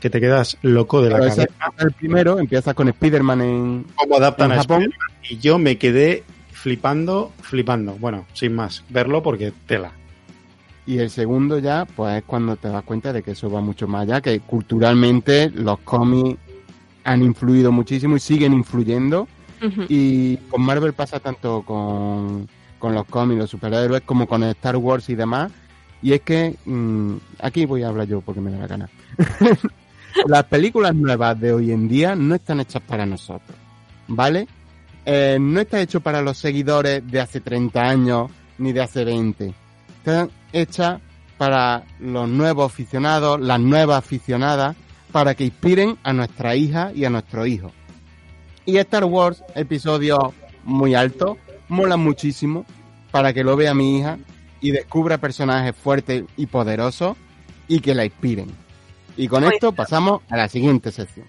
que te quedas loco de la Pero cabeza. el primero, empieza con Spider-Man en, Cómo adaptan en a Japón. Spider-Man. Y yo me quedé flipando, flipando. Bueno, sin más, verlo porque tela. Y el segundo ya, pues es cuando te das cuenta de que eso va mucho más allá, que culturalmente los cómics han influido muchísimo y siguen influyendo. Y con Marvel pasa tanto con, con los cómics, los superhéroes, como con Star Wars y demás. Y es que, mm, aquí voy a hablar yo porque me da la gana. (laughs) Las películas nuevas de hoy en día no están hechas para nosotros, ¿vale? Eh, no está hecho para los seguidores de hace 30 años ni de hace 20. Están hechas para los nuevos aficionados, las nuevas aficionadas, para que inspiren a nuestra hija y a nuestro hijo. Y Star Wars, episodio muy alto, mola muchísimo para que lo vea mi hija y descubra personajes fuertes y poderosos y que la inspiren. Y con esto pasamos a la siguiente sección.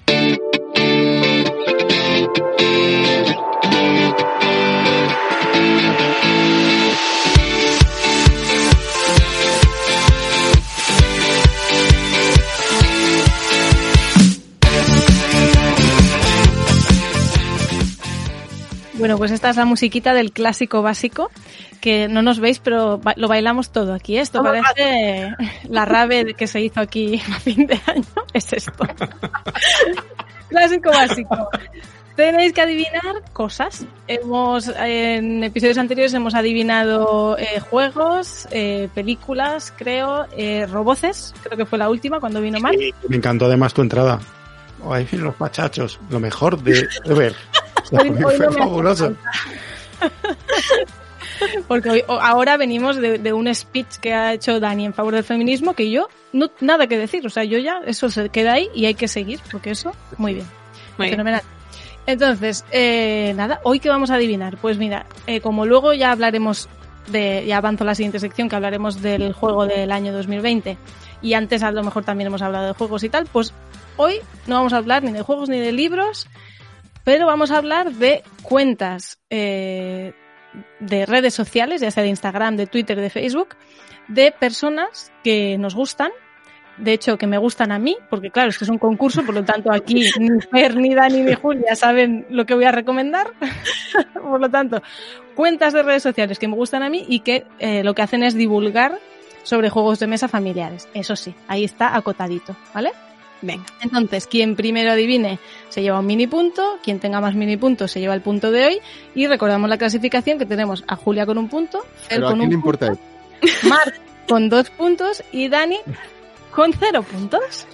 Bueno, pues esta es la musiquita del clásico básico, que no nos veis, pero ba- lo bailamos todo aquí. ¿eh? Esto Vamos, parece la rave que se hizo aquí (laughs) a fin de año. (laughs) Es esto. (laughs) clásico básico. Tenéis que adivinar cosas. Hemos en episodios anteriores hemos adivinado eh, juegos, eh, películas, creo, eh, roboces. Creo que fue la última cuando vino Mark. Y me encantó además tu entrada. Oh, ahí vienen los machachos. Lo mejor de, de ver. Hoy- hoy no me hace fabuloso. (laughs) Porque hoy- o- ahora venimos de, de un speech que ha hecho Dani en favor del feminismo que yo no nada que decir. O sea, yo ya eso se queda ahí y hay que seguir porque eso muy bien. Muy bien. Fenomenal. Entonces, eh, nada, hoy que vamos a adivinar. Pues mira, eh, como luego ya hablaremos de, ya avanzo a la siguiente sección que hablaremos del juego del año 2020 y antes a lo mejor también hemos hablado de juegos y tal, pues hoy no vamos a hablar ni de juegos ni de libros, pero vamos a hablar de cuentas eh, de redes sociales, ya sea de Instagram, de Twitter, de Facebook, de personas que nos gustan de hecho, que me gustan a mí, porque claro, esto es un concurso, por lo tanto aquí (laughs) ni Fer, ni Dani, ni Julia saben lo que voy a recomendar. (laughs) por lo tanto, cuentas de redes sociales que me gustan a mí y que eh, lo que hacen es divulgar sobre juegos de mesa familiares. Eso sí, ahí está acotadito, ¿vale? Venga. Entonces, quien primero adivine se lleva un mini punto, quien tenga más mini puntos se lleva el punto de hoy y recordamos la clasificación que tenemos a Julia con un punto, Fer con un punto, Marc con dos puntos y Dani con cero puntos.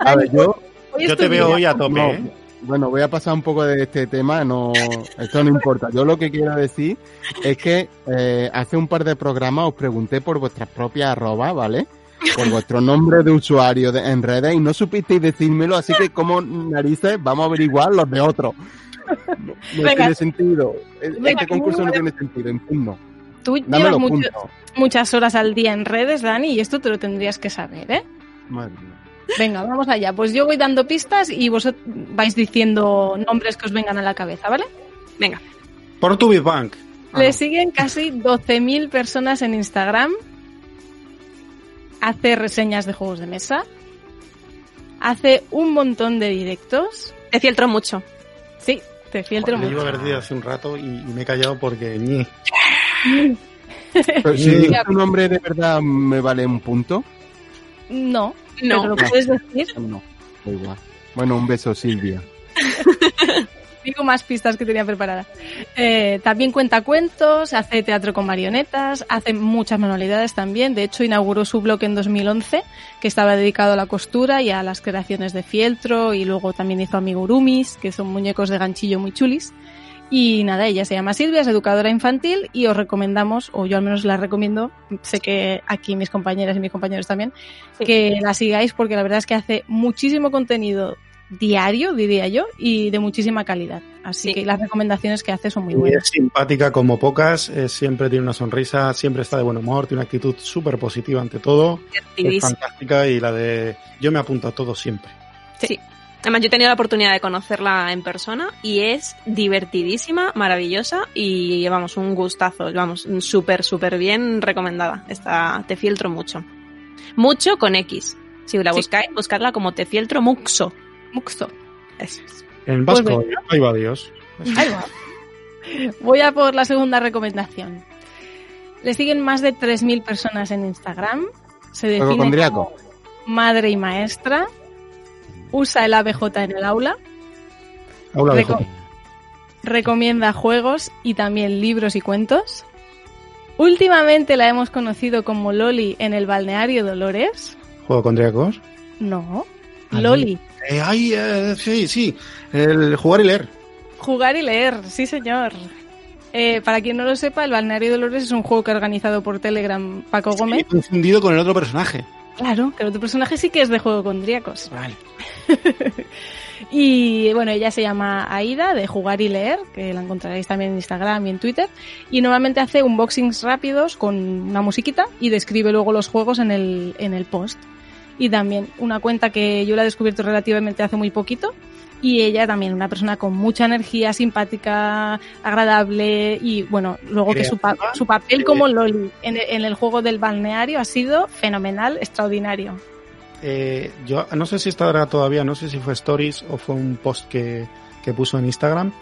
A ver, yo, yo te veo hoy a tope. ¿eh? Bueno, voy a pasar un poco de este tema, no, esto no importa. Yo lo que quiero decir es que eh, hace un par de programas os pregunté por vuestras propias arrobas, ¿vale? Por vuestro nombre de usuario en redes y no supisteis decírmelo, así que como narices vamos a averiguar los de otros. No, tiene sentido. este concurso no tiene sentido, en. Tú llevas muchas horas al día en redes, Dani, y esto te lo tendrías que saber, ¿eh? Madre Venga, vamos allá. Pues yo voy dando pistas y vosotros vais diciendo nombres que os vengan a la cabeza, ¿vale? Venga. Por tu Big Bank. Le siguen casi 12.000 personas en Instagram. Hace reseñas de juegos de mesa. Hace un montón de directos. Te filtro mucho. Sí, te filtro mucho. Yo iba a haber hace un rato y, me he callado porque... (laughs) Pero si tu nombre de verdad me vale un punto. No, no. lo puedes decir. No, da igual. Bueno, un beso, Silvia. (laughs) Digo más pistas que tenía preparadas. Eh, también cuenta cuentos, hace teatro con marionetas, hace muchas manualidades también. De hecho, inauguró su blog en 2011, que estaba dedicado a la costura y a las creaciones de fieltro. Y luego también hizo amigurumis, que son muñecos de ganchillo muy chulis. Y nada, ella se llama Silvia, es educadora infantil y os recomendamos, o yo al menos la recomiendo, sé que aquí mis compañeras y mis compañeros también, que la sigáis porque la verdad es que hace muchísimo contenido diario, diría yo, y de muchísima calidad. Así que las recomendaciones que hace son muy buenas. Es simpática como pocas, siempre tiene una sonrisa, siempre está de buen humor, tiene una actitud súper positiva ante todo. Es fantástica y la de yo me apunto a todo siempre. Sí. Además, yo he tenido la oportunidad de conocerla en persona y es divertidísima, maravillosa y vamos, un gustazo. Vamos, súper, súper bien recomendada. Esta, te filtro mucho. Mucho con X. Si la buscáis, buscarla como te filtro muxo. Muxo. Eso es. En vasco, pues ahí va Dios. Ahí va. Voy a por la segunda recomendación. Le siguen más de 3.000 personas en Instagram. Se define como madre y maestra usa el ABJ en el aula. recomienda juegos y también libros y cuentos. Últimamente la hemos conocido como Loli en el balneario Dolores. ¿Juego con Driacos? No. Ah, Loli. Eh, ay, eh, sí, sí. El jugar y leer. Jugar y leer, sí, señor. Eh, para quien no lo sepa, el Balneario Dolores es un juego que ha organizado por Telegram Paco Gómez. confundido con el otro personaje. Claro, pero tu personaje sí que es de juego con Driacos. Vale. (laughs) y bueno, ella se llama Aida, de Jugar y Leer, que la encontraréis también en Instagram y en Twitter. Y normalmente hace unboxings rápidos con una musiquita y describe luego los juegos en el, en el post. Y también una cuenta que yo la he descubierto relativamente hace muy poquito, y ella también una persona con mucha energía, simpática, agradable y bueno, luego que su, su papel como Loli en, el juego del balneario ha sido fenomenal, extraordinario. Eh, yo no sé si está ahora todavía, no sé si fue Stories o fue un post que, que puso en Instagram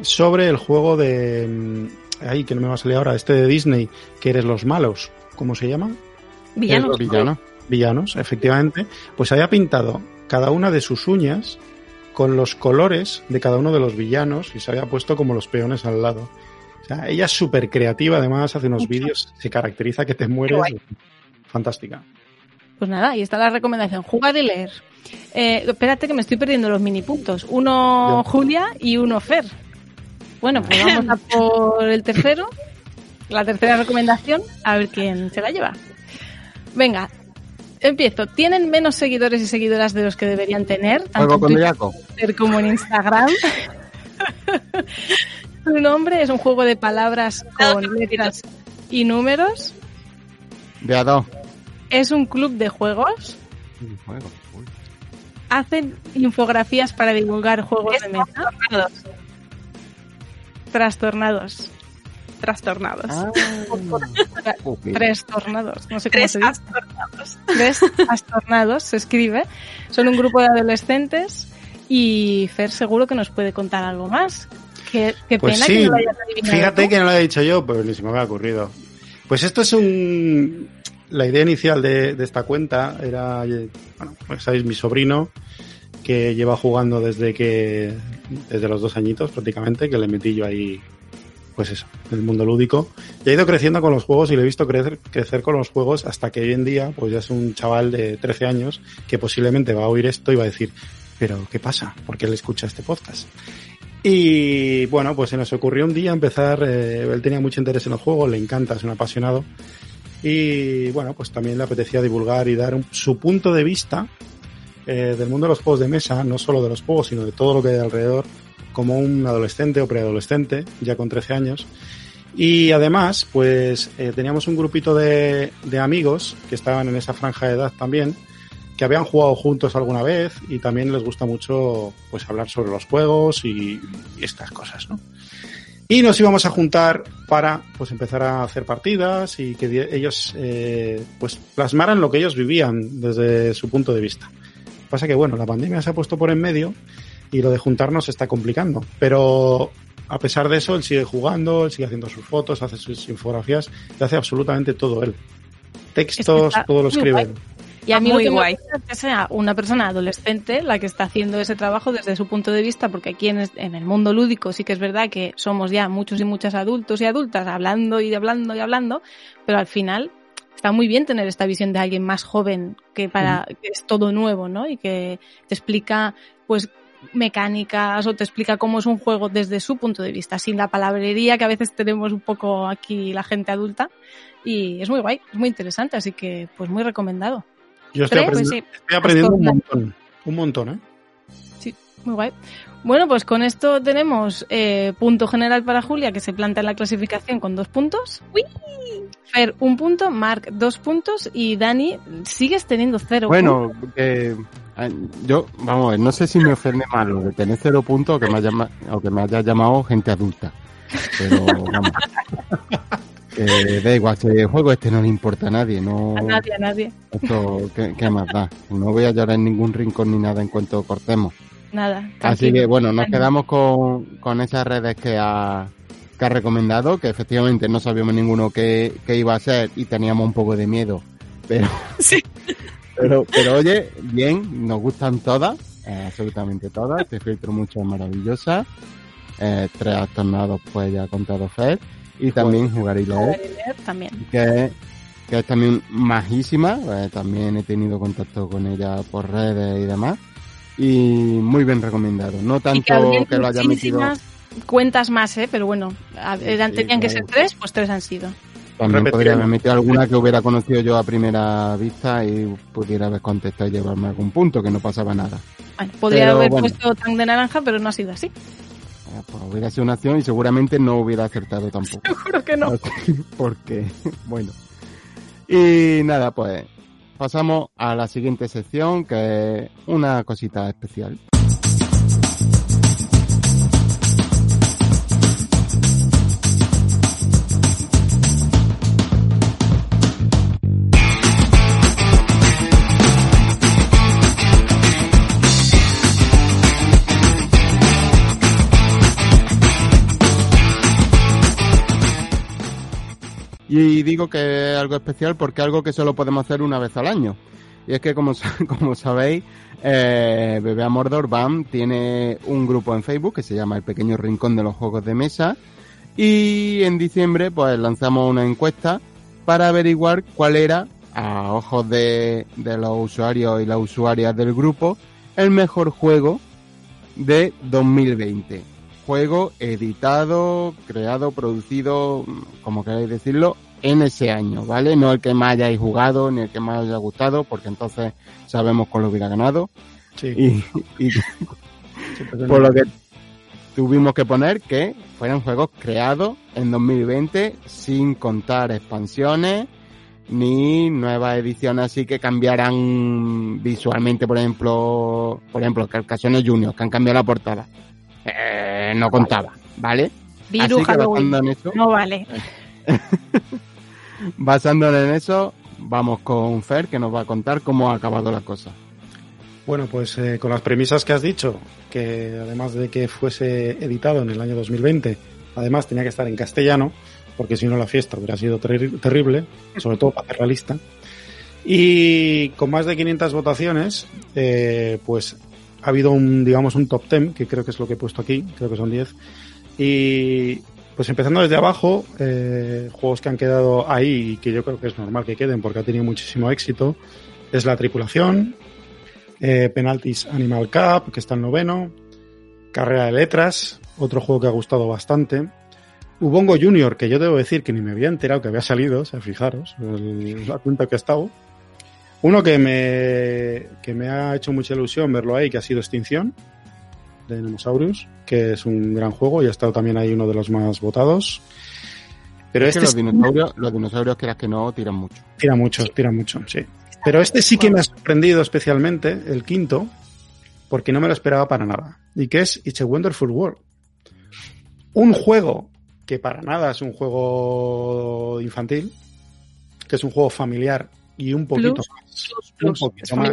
sobre el juego de... Mm, ay, que no me va a salir ahora, este de Disney, que eres los malos, ¿cómo se llama? Villanos. Villanos, villanos, efectivamente. Pues había pintado cada una de sus uñas con los colores de cada uno de los villanos y se había puesto como los peones al lado. O sea, ella es súper creativa, además hace unos vídeos, se caracteriza que te mueres. Fantástica. Pues nada, ahí está la recomendación, jugar y leer. Eh, espérate que me estoy perdiendo los mini puntos. Uno Julia y uno Fer. Bueno, pues (laughs) vamos a por el tercero, la tercera recomendación, a ver quién se la lleva. Venga, empiezo. Tienen menos seguidores y seguidoras de los que deberían tener, tanto en como en Instagram. (laughs) Su nombre es un juego de palabras con letras y números. Veado. Es un club de juegos. Hacen infografías para divulgar juegos de mesa. Trastornados. trastornados. Ah, Tres tornados, no sé cómo Tres se dice. trastornados. Tres astornados se escribe. Son un grupo de adolescentes y Fer seguro que nos puede contar algo más. Qué, qué Pues pena sí, que no lo hayas adivinado fíjate tú. que no lo he dicho yo, pero ni se me había ocurrido. Pues esto es un... La idea inicial de, de esta cuenta era, bueno, pues sabéis, mi sobrino, que lleva jugando desde que, desde los dos añitos prácticamente, que le metí yo ahí, pues eso, el mundo lúdico. Y ha ido creciendo con los juegos y le he visto crecer, crecer con los juegos hasta que hoy en día, pues ya es un chaval de 13 años que posiblemente va a oír esto y va a decir, pero ¿qué pasa? ¿Por qué él escucha este podcast? Y bueno, pues se nos ocurrió un día empezar, eh, él tenía mucho interés en los juegos, le encanta, es un apasionado. Y bueno, pues también le apetecía divulgar y dar su punto de vista eh, del mundo de los juegos de mesa, no solo de los juegos, sino de todo lo que hay alrededor, como un adolescente o preadolescente, ya con 13 años. Y además, pues eh, teníamos un grupito de, de amigos que estaban en esa franja de edad también, que habían jugado juntos alguna vez y también les gusta mucho pues hablar sobre los juegos y, estas cosas, ¿no? Y nos íbamos a juntar para pues empezar a hacer partidas y que ellos eh, pues plasmaran lo que ellos vivían desde su punto de vista. Pasa que bueno, la pandemia se ha puesto por en medio y lo de juntarnos se está complicando. Pero a pesar de eso, él sigue jugando, él sigue haciendo sus fotos, hace sus infografías, y hace absolutamente todo él. Textos, está todo lo escribe. guay. Y a mí Muy lo que guay. me es que sea una persona adolescente la que está haciendo ese trabajo desde su punto de vista, porque aquí en, es- en el mundo lúdico sí que es verdad que somos ya muchos y muchas adultos y adultas hablando y hablando y hablando, pero al final está muy bien tener esta visión de alguien más joven que para que es todo nuevo, ¿no? Y que te explica, pues mecánicas o te explica cómo es un juego desde su punto de vista, sin la palabrería que a veces tenemos un poco aquí la gente adulta. Y es muy guay, es muy interesante, así que pues muy recomendado. Yo estoy Pues sí. estoy aprendiendo un montón. Un montón, ¿eh? Muy guay. Bueno, pues con esto tenemos eh, punto general para Julia, que se plantea en la clasificación con dos puntos. Fer, un punto, Mark, dos puntos y Dani, sigues teniendo cero Bueno, que eh, yo, vamos a ver, no sé si me ofende más lo de tener cero puntos o que me haya, o que me haya llamado gente adulta. Pero, vamos. que (laughs) da igual, si el juego este no le importa a nadie, no. A nadie, a nadie. Esto, ¿qué, qué más da? No voy a llorar en ningún rincón ni nada en cuanto cortemos. Nada. Así que bueno, nos quedamos con, con esas redes que ha, que ha recomendado, que efectivamente no sabíamos ninguno qué, qué iba a ser y teníamos un poco de miedo. Pero, (laughs) Sí. Pero, pero oye, bien, nos gustan todas, eh, absolutamente todas. Este filtro mucho es maravillosa. Eh, tres tornados pues ya ha contado Fer. Y también jugar y leer, Leer También. que, que es también majísima. eh, también he tenido contacto con ella por redes y demás. Y muy bien recomendado. No que tanto que lo haya metido. cuentas más, ¿eh? Pero bueno, Sí, eran, sí, tenían que ser tres, pues tres han sido. También Repetiremos. podría haber metido alguna que hubiera conocido yo a primera vista y pudiera haber contestado y llevarme algún punto, que no pasaba nada. Bueno, podría Pero haber bueno. puesto tan de naranja, pero no ha sido así. Eh, Pues hubiera sido una acción y seguramente no hubiera acertado tampoco. (laughs) Seguro que no. (laughs) Porque, (laughs) bueno. Y nada, pues pasamos a la siguiente sección, que es una cosita especial. Y digo que es algo especial porque algo que solo podemos hacer una vez al año. Y es que, como, (laughs) como sabéis, eh, Bebé a Mordor BAM tiene un grupo en Facebook que se llama El Pequeño Rincón de los Juegos de Mesa. Y en diciembre, pues lanzamos una encuesta para averiguar cuál era, a ojos de, de los usuarios y las usuarias del grupo, el mejor juego de 2020. Juego editado, creado, producido, como queráis decirlo, en ese año, ¿vale? No el que más hayáis jugado, ni el que más haya gustado, porque entonces sabemos cuál hubiera ganado. Sí. Y, y por lo que tuvimos que poner que fueran juegos creados en 2020 sin contar expansiones ni nuevas ediciones así que cambiaran visualmente, por ejemplo, por ejemplo, Carcassonne Junior, que han cambiado la portada. Eh, no contaba, ¿vale? Viru, Halloween. En eso, no vale. (laughs) basándonos en eso, vamos con Fer, que nos va a contar cómo ha acabado la cosa. Bueno, pues eh, con las premisas que has dicho, que además de que fuese editado en el año 2020, además tenía que estar en castellano, porque si no la fiesta hubiera sido terrible, sobre todo para hacer la lista. Y con más de 500 votaciones, eh, pues ha habido un, digamos, un top 10, que creo que es lo que he puesto aquí, creo que son 10. Y pues empezando desde abajo, eh, juegos que han quedado ahí y que yo creo que es normal que queden porque ha tenido muchísimo éxito, es La Tripulación, eh, Penalties Animal Cup, que está en noveno, Carrera de Letras, otro juego que ha gustado bastante, Ubongo Junior, que yo debo decir que ni me había enterado que había salido, o sea, fijaros, la cuenta que ha estado. Uno que me, que me ha hecho mucha ilusión verlo ahí, que ha sido Extinción, de Nemosaurus, que es un gran juego y ha estado también ahí uno de los más votados. Pero este los, dinosaurios, los dinosaurios, que que no, tiran mucho. Tiran mucho, tiran mucho, sí. Pero este sí que me ha sorprendido especialmente, el quinto, porque no me lo esperaba para nada. Y que es It's a Wonderful World. Un juego que para nada es un juego infantil, que es un juego familiar y un poquito más. Un poquito más.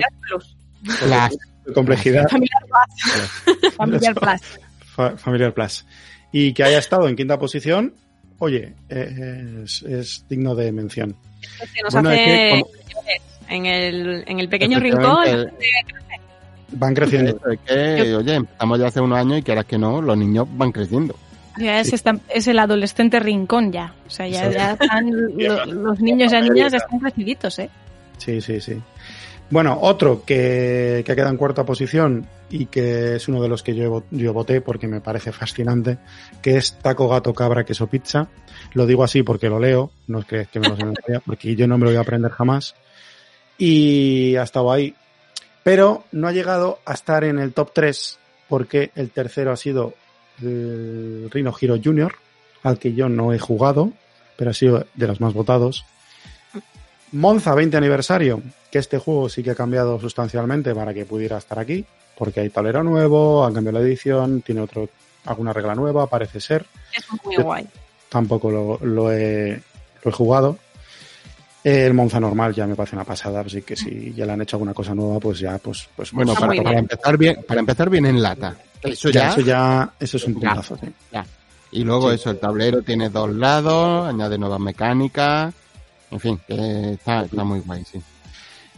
Complejidad. Familiar Plus. familiar Plus. familiar Plus. Y que haya estado en quinta posición, oye, es, es digno de mención. nos hace en el, en el pequeño rincón. van creciendo. Es que, oye, empezamos ya hace un año y que ahora que no, los niños van creciendo. Ya es, es, el adolescente rincón ya. O sea, ya, ya están, (laughs) los niños y niñas ya están creciditos, ¿eh? Sí, sí, sí. Bueno, otro que, que, quedado en cuarta posición y que es uno de los que yo, yo voté porque me parece fascinante, que es Taco Gato Cabra Queso Pizza. Lo digo así porque lo leo, no es que, me lo sé (laughs) porque yo no me lo voy a aprender jamás y ha estado ahí. Pero no ha llegado a estar en el top 3 porque el tercero ha sido el Rhino Hero Junior, al que yo no he jugado, pero ha sido de los más votados. Monza 20 aniversario, que este juego sí que ha cambiado sustancialmente para que pudiera estar aquí, porque hay tablero nuevo, han cambiado la edición, tiene otro, alguna regla nueva, parece ser. Es muy guay. Tampoco lo, lo, he, lo he jugado. El Monza normal ya me parece una pasada, así que si ya le han hecho alguna cosa nueva, pues ya, pues, pues bueno, para, empezar bien, para empezar bien en lata. Eso ya, eso ya, eso es un puntazo, Y luego eso, el tablero tiene dos lados, añade nuevas mecánicas, en fin, está, está muy guay, sí.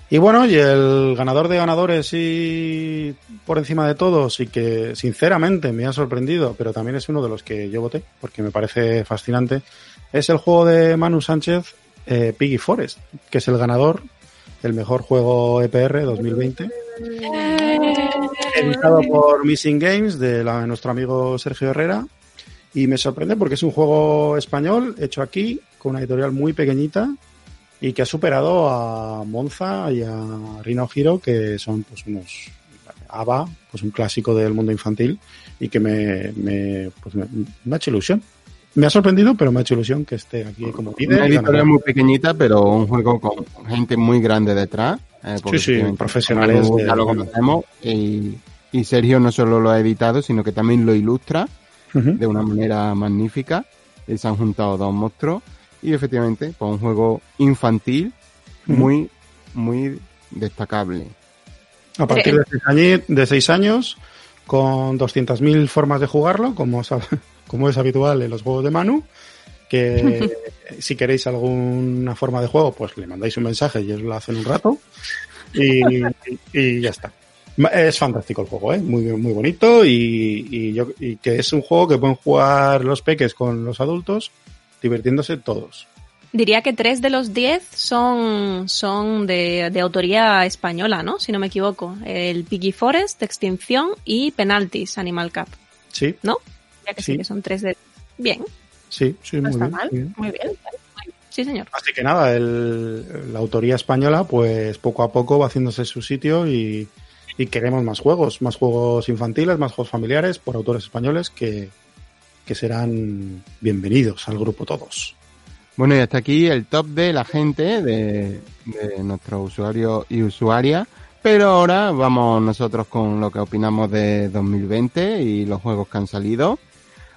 Y bueno, y el ganador de ganadores y por encima de todos y que sinceramente me ha sorprendido, pero también es uno de los que yo voté porque me parece fascinante, es el juego de Manu Sánchez, eh, Piggy Forest, que es el ganador del mejor juego EPR 2020. Editado por Missing Games de nuestro amigo Sergio Herrera. Y me sorprende porque es un juego español hecho aquí con una editorial muy pequeñita y que ha superado a Monza y a Rino Hiro, que son pues unos ABA, pues un clásico del mundo infantil y que me, me, pues me, me ha hecho ilusión me ha sorprendido, pero me ha hecho ilusión que esté aquí como pide. Una editorial muy pequeñita, pero un juego con gente muy grande detrás. Eh, sí, sí, profesionales. Ya lo conocemos. Y, Sergio no solo lo ha editado, sino que también lo ilustra de una manera magnífica. Y se han juntado dos monstruos. Y efectivamente, pues un juego infantil muy, muy destacable. A partir de seis años, de seis años con 200.000 formas de jugarlo, como (laughs) como es habitual en los juegos de Manu, que (laughs) si queréis alguna forma de juego, pues le mandáis un mensaje y os lo hacen un rato y, ya está. Es fantástico el juego, ¿eh? muy, muy bonito y, yo, y que es un juego que pueden jugar los peques con los adultos, divirtiéndose todos. Diría que tres de los diez son, son de, de, autoría española, ¿no? Si no me equivoco. El Piggy Forest, Extinción y Penalties, Animal Cup. Sí. ¿No? que sí. que son tres de... Bien. Sí, sí, no muy está bien, mal. Muy bien. Sí, señor. Así que nada, el, la autoría española, pues poco a poco va haciéndose su sitio y, y, queremos más juegos, más juegos infantiles, más juegos familiares por autores españoles que, que serán bienvenidos al grupo todos. Bueno, y hasta aquí el top de la gente, de, de nuestros usuarios y usuarias. Pero ahora vamos nosotros con lo que opinamos de 2020 y los juegos que han salido.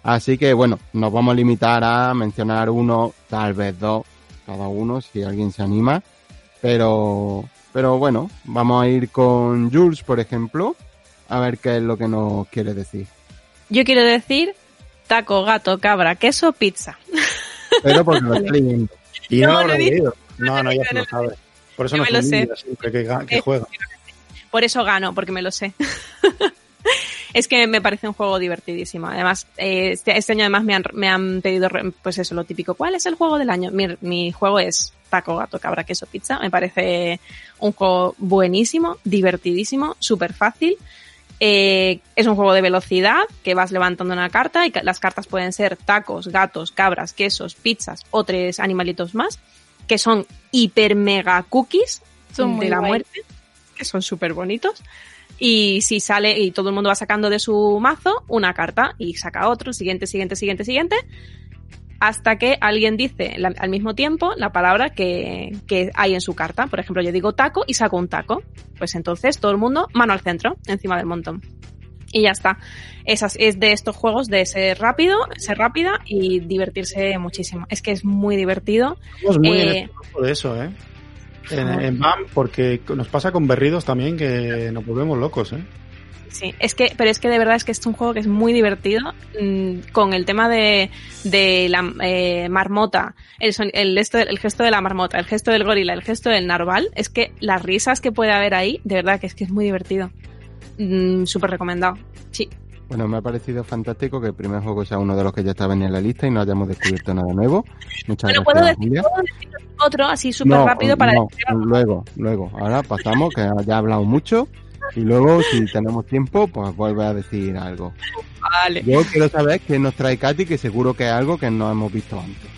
Así que bueno, nos vamos a limitar a mencionar uno, tal vez dos, cada uno, si alguien se anima. Pero, pero bueno, vamos a ir con Jules, por ejemplo, a ver qué es lo que nos quiere decir. Yo quiero decir taco, gato, cabra, queso, pizza. Pero porque lo (laughs) estoy leyendo. Y no, No, lo lo he leído. No, No, no, ya no, se no, lo sabe. Por eso nos me lo sé. siempre que, ga- que juega. Por eso gano, porque me lo sé. (laughs) es que me parece un juego divertidísimo. Además, eh, este, este año además me han, me han pedido, pues eso, lo típico. ¿Cuál es el juego del año? Mi, mi juego es taco, gato, cabra, queso, pizza. Me parece un juego buenísimo, divertidísimo, súper fácil. Eh, es un juego de velocidad que vas levantando una carta y las cartas pueden ser tacos, gatos, cabras, quesos, pizzas o tres animalitos más que son hiper mega cookies Son de la guay. muerte, que son súper bonitos. Y si sale y todo el mundo va sacando de su mazo una carta y saca otro, siguiente, siguiente, siguiente, siguiente, hasta que alguien dice la- al mismo tiempo la palabra que, que hay en su carta. Por ejemplo, yo digo taco y saco un taco. Pues entonces todo el mundo mano al centro, encima del montón. Y ya está. Esas, es de estos juegos de ser rápido, ser rápida y divertirse muchísimo. Es que es muy divertido. Estamos muy eh, eso, ¿eh? En, en BAM, porque nos pasa con Berridos también que nos volvemos locos, ¿eh? Sí, es que, pero es que de verdad es que es un juego que es muy divertido mm, con el tema de, de la eh, marmota, el, son- el, esto- el gesto de la marmota, el gesto del gorila, el gesto del narval. Es que las risas que puede haber ahí, de verdad que es que es muy divertido. Mm, Súper recomendado. Sí. Bueno, me ha parecido fantástico que el primer juego sea uno de los que ya estaban en la lista y no hayamos descubierto nada nuevo. Muchas Bueno, gracias, puedo decir, puedo decir otro así súper No, rápido para no, decir- luego, luego. Ahora pasamos, que ya he hablado mucho. Y luego, si tenemos tiempo, pues vuelve a decir algo. Vale. Yo quiero saber qué nos trae Katy, que seguro que es algo que no hemos visto antes.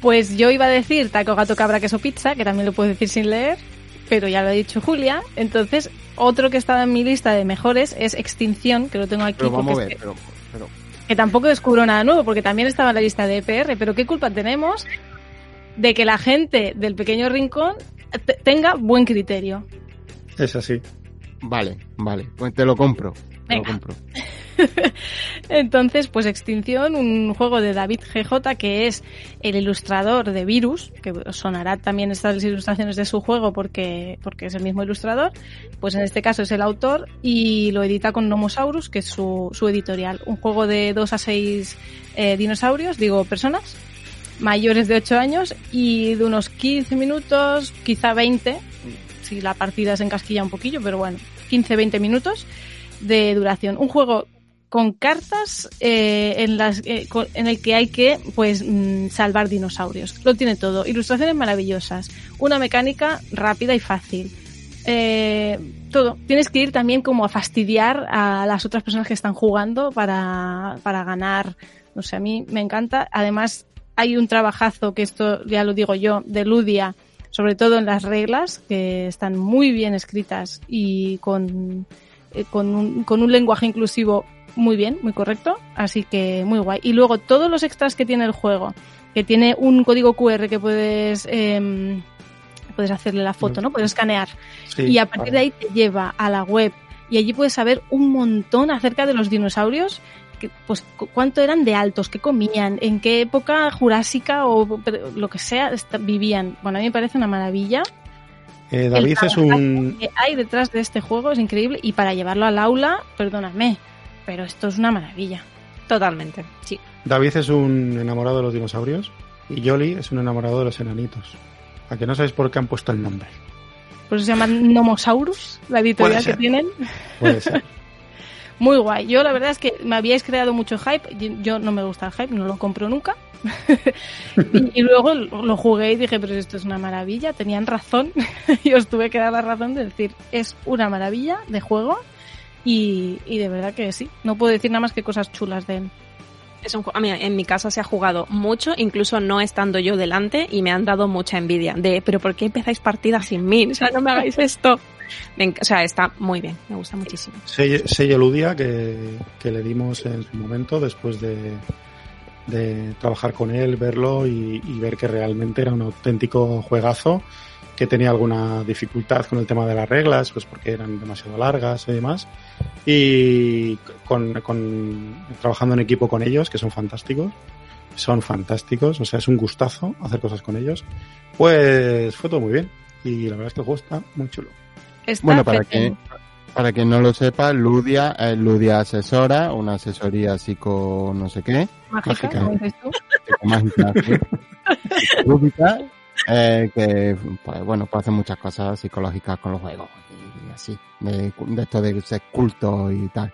Pues yo iba a decir taco, gato, cabra, queso, pizza, que también lo puedo decir sin leer, pero ya lo ha dicho Julia. Entonces, otro que estaba en mi lista de mejores es Extinción, que lo tengo aquí Pero vamos a porque ver, es que, pero, pero que tampoco descubro nada nuevo, porque también estaba en la lista de EPR, pero ¿qué culpa tenemos de que la gente del pequeño rincón te- tenga buen criterio? Es así. vale, vale, pues te lo compro. Te lo compro. (laughs) (laughs) Entonces, pues Extinción, un juego de David GJ, que es el ilustrador de Virus, que sonará también estas ilustraciones de su juego porque, porque es el mismo ilustrador, pues en este caso es el autor y lo edita con Nomosaurus, que es su, editorial. Un juego de 2 a 6 dinosaurios, digo personas, mayores de 8 años y de unos 15 minutos, quizá 20, si la partida se encasquilla un poquillo, pero bueno, 15-20 minutos de duración. Un juego con cartas eh, en las eh, con- en el que hay que pues mm, salvar dinosaurios. Lo tiene todo. Ilustraciones maravillosas, una mecánica rápida y fácil. Eh, todo. Tienes que ir también como a fastidiar a las otras personas que están jugando para, para ganar. No sé, a mí me encanta. Además, hay un trabajazo, que esto ya lo digo yo, de Ludia, sobre todo en las reglas, que están muy bien escritas y con, eh, con, un, con un lenguaje inclusivo muy bien, muy correcto, así que muy guay. Y luego todos los extras que tiene el juego, que tiene un código QR que puedes em, puedes hacerle la foto, ¿no? Puedes escanear Sí, y a partir de ahí te lleva a la web y allí puedes saber un montón acerca de los dinosaurios, que, pues cu- cuánto eran de altos, qué comían, en qué época jurásica o lo que sea vivían. Bueno, a mí me parece una maravilla. Eh, David el es un... que hay detrás de este juego es increíble y para llevarlo al aula, perdóname, pero esto es una maravilla. Totalmente. Sí. David es un enamorado de los dinosaurios y Jolly es un enamorado de los enanitos. A que no sabéis por qué han puesto el nombre. Por eso se llaman Nomosaurus, la editorial Puede que tienen. Puede ser. (laughs) Muy guay. Yo la verdad es que me habíais creado mucho hype. Yo- Yo no me gusta el hype, no lo compro nunca. (laughs) y, y luego lo jugué y dije, pero esto es una maravilla. Tenían razón. (laughs) y os tuve que dar la razón de decir, es una maravilla de juego. Y, y de verdad que sí. No puedo decir nada más que cosas chulas de él. Es un, a mí en mi casa se ha jugado mucho, incluso no estando yo delante, y me han dado mucha envidia de, pero ¿por qué empezáis partidas sin mí? O sea, no me hagáis esto. Me o sea, está muy bien, me gusta muchísimo. Sello, sello Ludia que, que le dimos en su momento después de, de trabajar con él, verlo y, ver que realmente era un auténtico juegazo, que tenía alguna dificultad con el tema de las reglas, pues porque eran demasiado largas y demás. Y con, con, trabajando en equipo con ellos, que son fantásticos, son fantásticos, o sea, es un gustazo hacer cosas con ellos, pues fue todo muy bien. Y la verdad es que el juego está muy chulo. bueno, para que, para quien no lo sepa, Ludia es Ludia Asesora, una asesoría psico no sé qué. Mágica, ¿cómo dices tú? Mágica, Lúdica, (laughs) eh, que, pues, bueno, pues hace muchas cosas psicológicas con los juegos y, así, de, esto de ser culto y tal.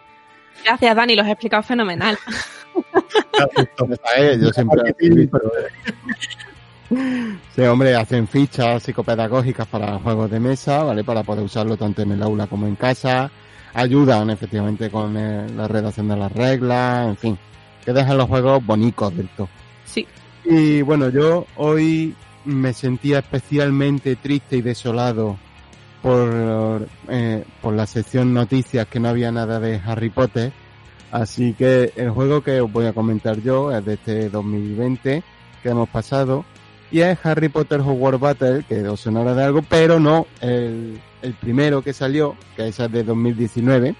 Gracias, Dani, lo has explicado fenomenal. Yo siempre... Sí, hombre, hacen fichas psicopedagógicas para juegos de mesa, ¿vale? Para poder usarlo tanto en el aula como en casa. Ayudan efectivamente con eh, la redacción de las reglas, en fin. Que dejan los juegos bonitos del todo. Sí. Y bueno, yo hoy me sentía especialmente triste y desolado por, eh, por la sección noticias que no había nada de Harry Potter. Así que el juego que os voy a comentar yo es de este 2020 que hemos pasado y es Harry Potter Hogwarts Battle, que os sonará de algo, pero no el, primero que salió, que es el de 2019,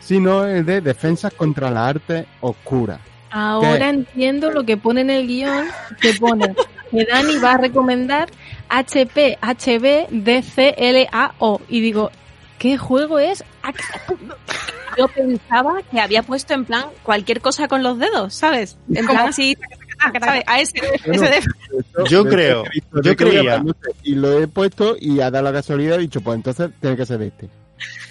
sino el de Defensas contra la Arte Oscura. Ahora entiendo lo que pone en el guion, que pone (laughs) que Dani va a recomendar HP, HB, DCLAO. Y digo, ¿qué juego es? Yo pensaba que había puesto en plan cualquier cosa con los dedos, ¿sabes? En plan así, a ese, yo creo, yo creía. Y lo he puesto y ha dado la casualidad y dicho, pues entonces tiene que ser este.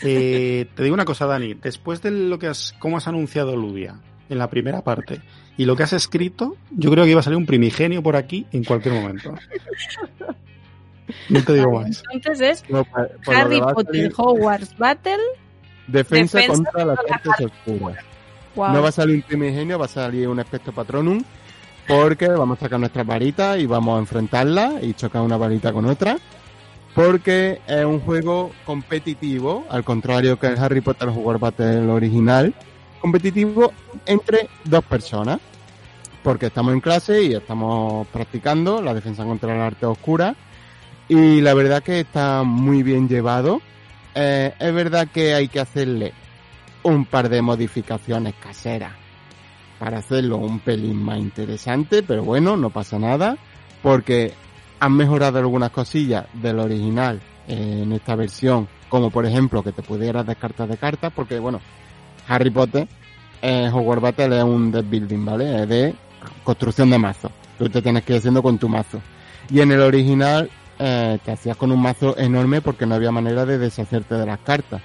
Eh, te digo una cosa, Dani. Después de lo que has, cómo has anunciado Ludia en la primera parte y lo que has escrito, yo creo que iba a salir un primigenio por aquí en cualquier momento. No te digo más. Entonces es Harry Potter Hogwarts Battle. Defensa, contra las artes oscuras. No va a salir un primigenio, va a salir un aspecto patronum porque vamos a sacar nuestra varita y vamos a enfrentarla y chocar una varita con otra. Porque es un juego competitivo, al contrario que el Harry Potter Jugar Battle original, competitivo entre dos personas. Porque estamos en clase y estamos practicando la defensa contra el arte oscura. Y la verdad que está muy bien llevado. Eh, es verdad que hay que hacerle un par de modificaciones caseras para hacerlo un pelín más interesante, pero bueno, no pasa nada, porque han mejorado algunas cosillas del original en esta versión, como por ejemplo que te pudieras descartar de cartas, porque bueno, Harry Potter, eh, Hogwarts Battle es un deck building, ¿vale? Es de construcción de mazo. Tú te tienes que ir haciendo con tu mazo. Y en el original eh, te hacías con un mazo enorme porque no había manera de deshacerte de las cartas.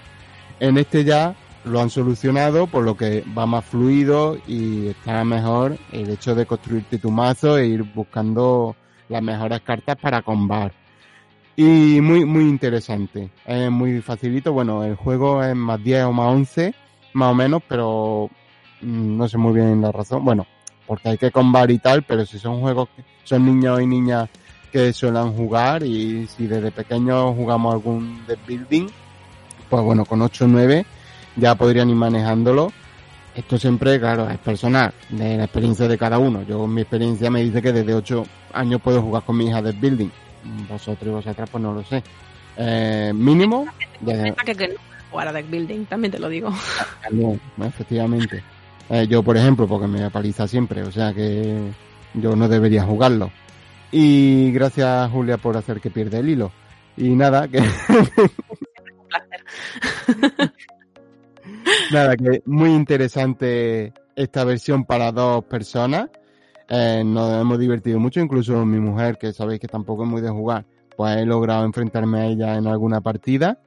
En este ya lo han solucionado, por lo que va más fluido y está mejor el hecho de construirte tu mazo e ir buscando las mejores cartas para combar. Y muy, muy interesante. Es muy facilito. Bueno, el juego es más 10 o más 11, más o menos, pero mm, no sé muy bien la razón. Bueno, porque hay que combar y tal, pero si son juegos que son niños y niñas que suelen jugar y si desde pequeños jugamos algún de building, pues bueno, con 8 o 9 ya podrían ir manejándolo. Esto siempre, claro, es personal, de la experiencia de cada uno. Yo, mi experiencia me dice que desde 8 años puedo jugar con mi hija de building. Vosotros y vosotras, pues no lo sé. Eh, mínimo. Desde... jugar a deck building, también te lo digo. No, efectivamente. Eh, yo, por ejemplo, porque me apaliza siempre, o sea que yo no debería jugarlo. Y gracias, Julia, por hacer que pierda el hilo. Y nada, que. (laughs) Nada, que muy interesante esta versión para dos personas. Eh, nos hemos divertido mucho, incluso mi mujer, que sabéis que tampoco es muy de jugar, pues he logrado enfrentarme a ella en alguna partida.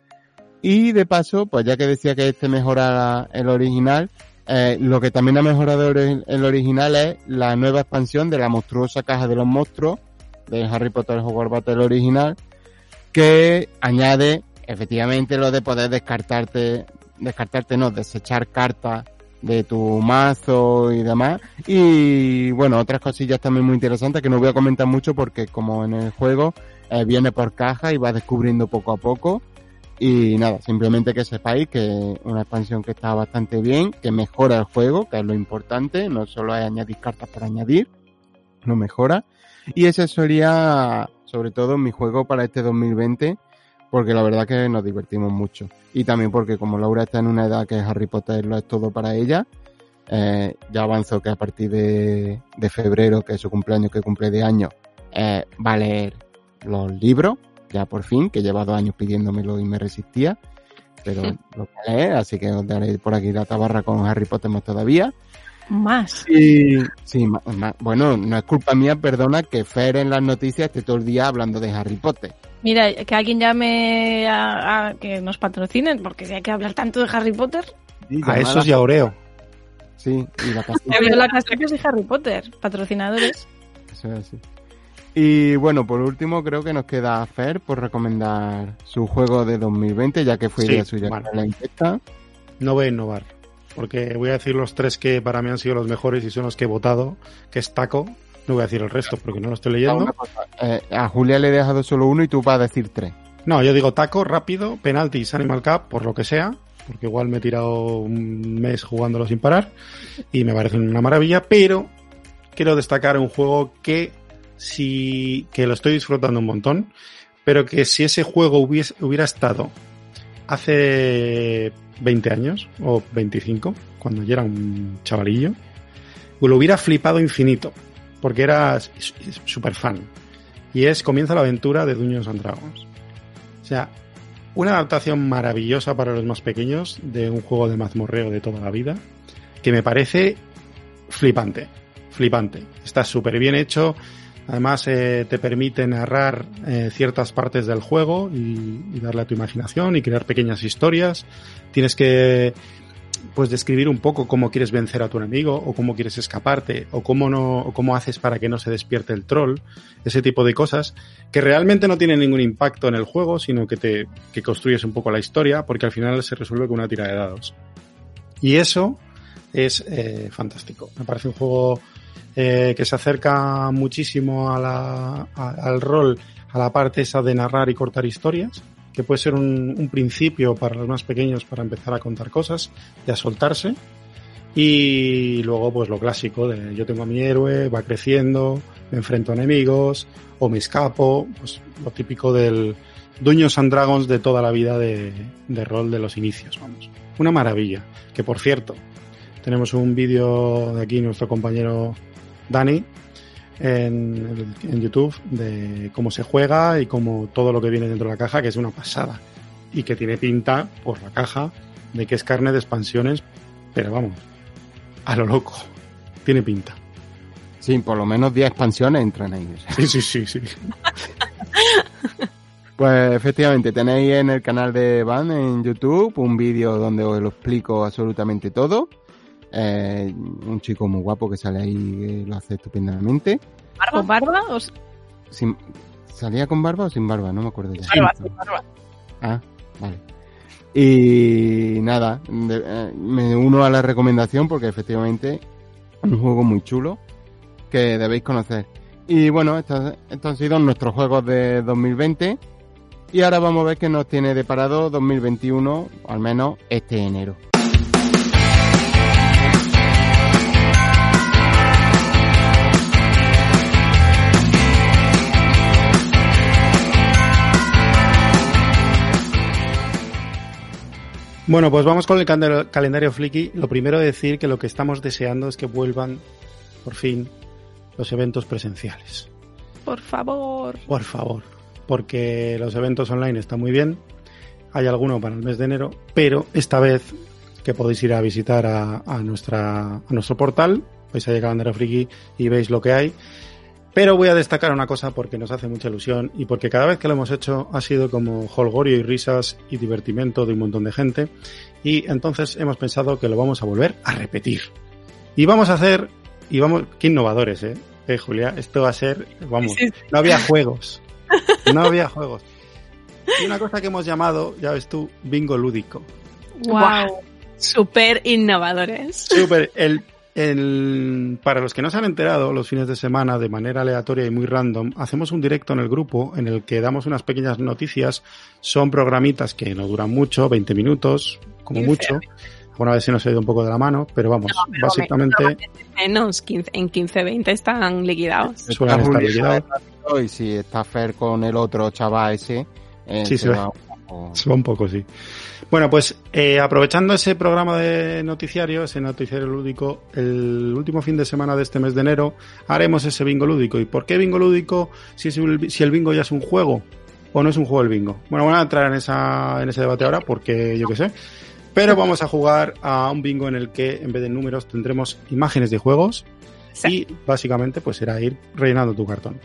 Y de paso, pues ya que decía que este mejora el original, eh, lo que también ha mejorado el original es la nueva expansión de la monstruosa caja de los monstruos de Harry Potter Hogwarts Battle original, que añade efectivamente lo de poder descartarte descartarte, no, desechar cartas de tu mazo y demás. Y bueno, otras cosillas también muy interesantes que no voy a comentar mucho porque como en el juego eh, viene por caja y va descubriendo poco a poco. Y nada, simplemente que sepáis que una expansión que está bastante bien, que mejora el juego, que es lo importante, no solo es añadir cartas por añadir, lo mejora. Y ese sería, sobre todo, mi juego para este 2020, porque la verdad que nos divertimos mucho. Y también porque como Laura está en una edad que Harry Potter lo es todo para ella, eh, ya avanzo que a partir de, de, febrero, que es su cumpleaños que cumple de año, eh, va a leer los libros, ya por fin, que lleva dos años pidiéndomelo y me resistía, pero lo que lee, así que os daré por aquí la tabarra con Harry Potter más todavía. Más. Y, sí, más, bueno, no es culpa mía, perdona, que Fer en las noticias esté todo el día hablando de Harry Potter. Mira, que alguien llame a, a que nos patrocinen, porque si hay que hablar tanto de Harry Potter. Sí, a esos y a Oreo. Sí, y la (laughs) castaña. la castaña de Harry Potter, patrocinadores. Eso es así. Y bueno, por último creo que nos queda Fer por recomendar su juego de 2020, ya que fue idea suya bueno. la encuesta. No voy a innovar, porque voy a decir los tres que para mí han sido los mejores y son los que he votado, que es Taco. No voy a decir el resto porque no lo estoy leyendo. Eh, a Julia le he dejado solo uno y tú vas a decir tres. No, yo digo Taco, rápido, penaltis, Animal Cup, por lo que sea, porque igual me he tirado un mes jugándolo sin parar y me parece una maravilla, pero quiero destacar un juego que si que lo estoy disfrutando un montón, pero que si ese juego hubiese, hubiera estado hace 20 años o 25, cuando yo era un chavalillo, lo hubiera flipado infinito, porque era súper fan. Y es Comienza la aventura de Dungeons and Dragons. O sea, una adaptación maravillosa para los más pequeños de un juego de mazmorreo de toda la vida, que me parece flipante, flipante. Está súper bien hecho, además eh, te permite narrar eh, ciertas partes del juego y, y, darle a tu imaginación y crear pequeñas historias. Tienes que pues describir un poco cómo quieres vencer a tu enemigo o cómo quieres escaparte o cómo no o cómo haces para que no se despierte el troll, ese tipo de cosas que realmente no tienen ningún impacto en el juego, sino que te que construyes un poco la historia porque al final se resuelve con una tira de dados. Y eso es eh, fantástico. Me parece un juego eh, que se acerca muchísimo a la, a, al rol, a la parte esa de narrar y cortar historias que puede ser un, un, principio para los más pequeños para empezar a contar cosas y a soltarse. Y luego, pues lo clásico de yo tengo a mi héroe, va creciendo, me enfrento a enemigos, o me escapo, pues lo típico del Dungeons and Dragons de toda la vida de, de rol de los inicios, vamos. Una maravilla. Que por cierto, tenemos un vídeo de aquí, nuestro compañero Dani, en, en, YouTube de cómo se juega y cómo todo lo que viene dentro de la caja, que es una pasada. Y que tiene pinta, por la caja, de que es carne de expansiones, pero vamos, a lo loco. Tiene pinta. Sí, por lo menos 10 expansiones entran ahí. Sí, sí, sí, sí. (laughs) Pues efectivamente, tenéis en el canal de Van en YouTube un vídeo donde os lo explico absolutamente todo. Eh, un chico muy guapo que sale ahí que lo hace estupendamente. ¿Con barba? O... Sin, ¿Salía con barba o sin barba? No me acuerdo ya. Barba, sin barba. Ah, vale. Y nada, de, eh, me uno a la recomendación porque efectivamente es un juego muy chulo que debéis conocer. Y bueno, estos, estos han sido nuestros juegos de 2020. Y ahora vamos a ver qué nos tiene deparado 2021, al menos este enero. Bueno, pues vamos con el calendario Flicky. Lo primero decir que lo que estamos deseando es que vuelvan, por fin, los eventos presenciales. Por favor. Por favor. Porque los eventos online están muy bien. Hay alguno para el mes de enero, pero esta vez que podéis ir a visitar a, a nuestra, a nuestro portal, vais a Calendario Friki y veis lo que hay. Pero voy a destacar una cosa porque nos hace mucha ilusión y porque cada vez que lo hemos hecho ha sido como holgorio y risas y divertimento de un montón de gente. Y entonces hemos pensado que lo vamos a volver a repetir. Y vamos a hacer, y vamos, qué innovadores, eh, eh Julia, esto va a ser, vamos, no había juegos. No había juegos. Y una cosa que hemos llamado, ya ves tú, bingo lúdico. Wow. Súper innovadores. Súper. El, para los que no se han enterado, los fines de semana, de manera aleatoria y muy random, hacemos un directo en el grupo en el que damos unas pequeñas noticias. Son programitas que no duran mucho, 20 minutos, como mucho. Alguna vez se nos ha ido un poco de la mano, pero vamos, básicamente. Menos, 15, en 15-20 están liquidados. Suelen estar liquidados. Y si está Fer con el otro chaval ese. Eh, sí, se, va, se va un poco, sí. Bueno, pues eh, aprovechando ese programa de noticiario, ese noticiario lúdico, el último fin de semana de este mes de enero haremos ese bingo lúdico. ¿Y por qué bingo lúdico si, si el bingo ya es un juego o no es un juego el bingo? Bueno, voy a entrar en, esa, en ese debate ahora porque yo qué sé. Pero vamos a jugar a un bingo en el que en vez de números tendremos imágenes de juegos y básicamente pues será ir rellenando tu cartón.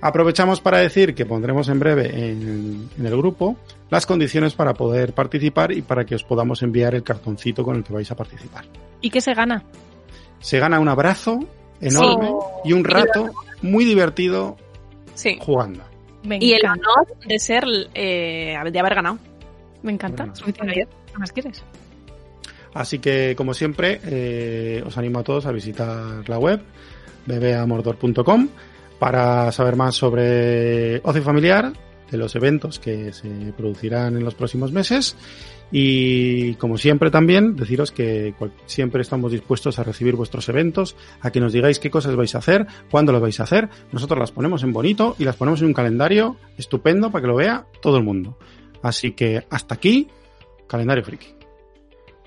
Aprovechamos para decir que pondremos en breve en, el grupo las condiciones para poder participar y para que os podamos enviar el cartoncito con el que vais a participar. ¿Y qué se gana? Se gana un abrazo enorme y un rato muy divertido jugando. y el honor de ser eh, de haber ganado. Me encanta. ¿Qué más quieres? Así que, como siempre, eh, os animo a todos a visitar la web bebeamordor.com para saber más sobre ocio familiar, de los eventos que se producirán en los próximos meses y como siempre también deciros que siempre estamos dispuestos a recibir vuestros eventos, a que nos digáis qué cosas vais a hacer, cuándo los vais a hacer. Nosotros las ponemos en bonito y las ponemos en un calendario estupendo para que lo vea todo el mundo. Así que hasta aquí, calendario friki.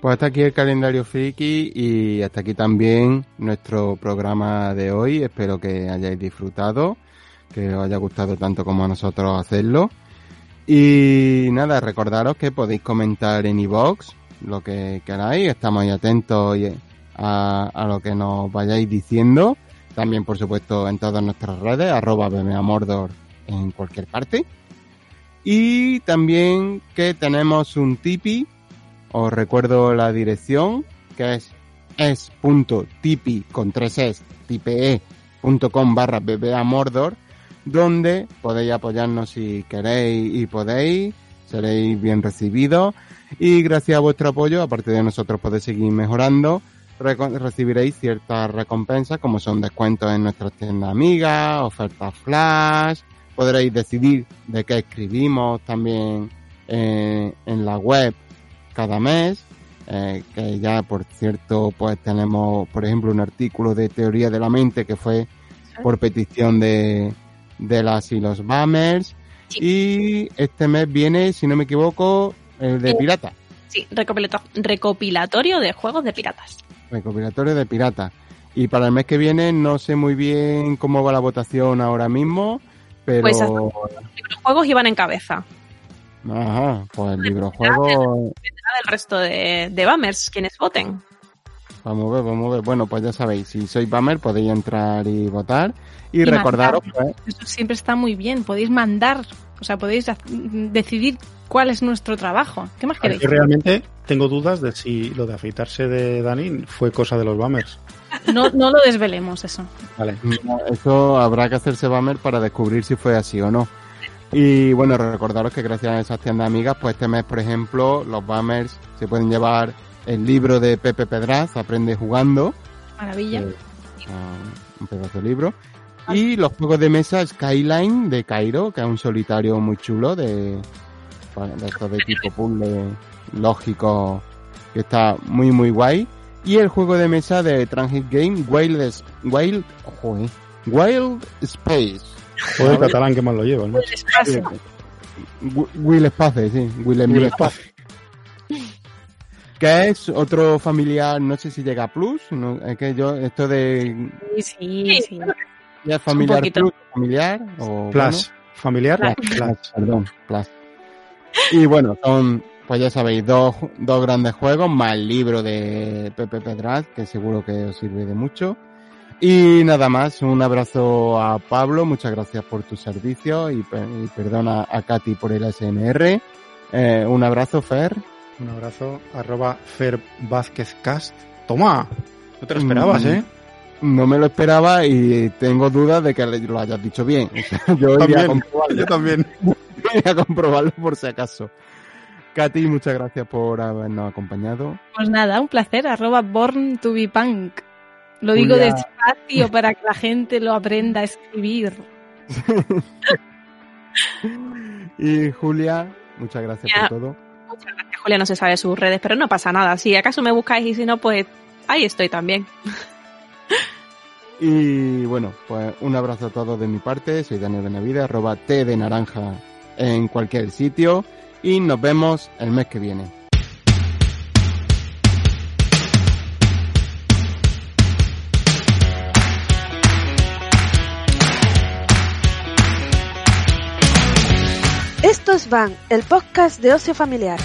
Pues hasta aquí el calendario friki y hasta aquí también nuestro programa de hoy. Espero que hayáis disfrutado, que os haya gustado tanto como a nosotros hacerlo. Y nada, recordaros que podéis comentar en iVoox lo que queráis. Estamos atentos a, lo que nos vayáis diciendo. También, por supuesto, en todas nuestras redes, arroba bmeamordor en cualquier parte. Y también que tenemos un tipi os recuerdo la dirección, que es es.tipi con tres es, tipe.com barra Mordor, donde podéis apoyarnos si queréis y podéis, seréis bien recibidos. Y gracias a vuestro apoyo, aparte de nosotros podéis seguir mejorando, recibiréis ciertas recompensas como son descuentos en nuestras tiendas amigas, ofertas flash, podréis decidir de qué escribimos también eh, en la web cada mes, eh, que ya por cierto pues tenemos por ejemplo un artículo de teoría de la mente que fue por petición de, de las y los Bammers y este mes viene, si no me equivoco, el de eh, pirata. Sí, recopilatorio de juegos de piratas. Recopilatorio de piratas. Y para el mes que viene no sé muy bien cómo va la votación ahora mismo, pero... Pues los juegos iban en cabeza. Ajá, pues el libro juego. Del resto de, de Bammers, quienes voten. Vamos a ver, vamos a ver. Bueno, pues ya sabéis, si sois Bammer podéis entrar y votar. Y, recordaros Eso siempre está muy bien, podéis mandar, o sea, podéis decidir cuál es nuestro trabajo. ¿Qué más queréis? Yo realmente tengo dudas de si lo de afeitarse de Dani fue cosa de los Bammers. No, no lo desvelemos eso. Vale. Eso habrá que hacerse Bammer para descubrir si fue así o no. Y bueno, recordaros que gracias a esas tiendas amigas, pues este mes, por ejemplo, los Bammers se pueden llevar el libro de Pepe Pedraz, Aprende jugando. Maravilla. Eh, un pedazo de libro. Y los juegos de mesa Skyline de Cairo, que es un solitario muy chulo de, de estos de tipo puzzle lógico, que está muy muy guay. Y el juego de mesa de Transit Game Wild, Wild, Wild Space o el catalán que más lo lleva, ¿no? Will Space, sí. Will, Space. Que es otro familiar, no sé si llega a Plus, no, es que yo, esto de... Sí, sí, sí. ¿Ya es familiar Plus, familiar? O, plus, familiar, plus. Perdón, Plus. Y bueno, son, pues ya sabéis, dos, dos grandes juegos, más el libro de Pepe Pedraz, que seguro que os sirve de mucho. Y nada más, un abrazo a Pablo, muchas gracias por tu servicio y, perdona a Katy por el SMR. Eh, un abrazo, Fer. Un abrazo, arroba Fer Vázquez Cast. Toma, no te lo esperabas, mm, ¿eh? No me lo esperaba y tengo dudas de que lo hayas dicho bien. yo iría a comprobarlo. Yo también. (laughs) voy a comprobarlo por si acaso. Katy, muchas gracias por habernos acompañado. Pues nada, un placer. Arroba born to be punk. Lo digo despacio para que la gente lo aprenda a escribir. (laughs) y Julia, muchas gracias por todo. Muchas gracias, Julia. No se sabe sus redes, pero no pasa nada. Si acaso me buscáis y si no, pues ahí estoy también. Y bueno, pues un abrazo a todos de mi parte. Soy Daniel Benavide, arroba T de naranja en cualquier sitio. Y nos vemos el mes que viene. Estos van, el podcast de ocio familiar.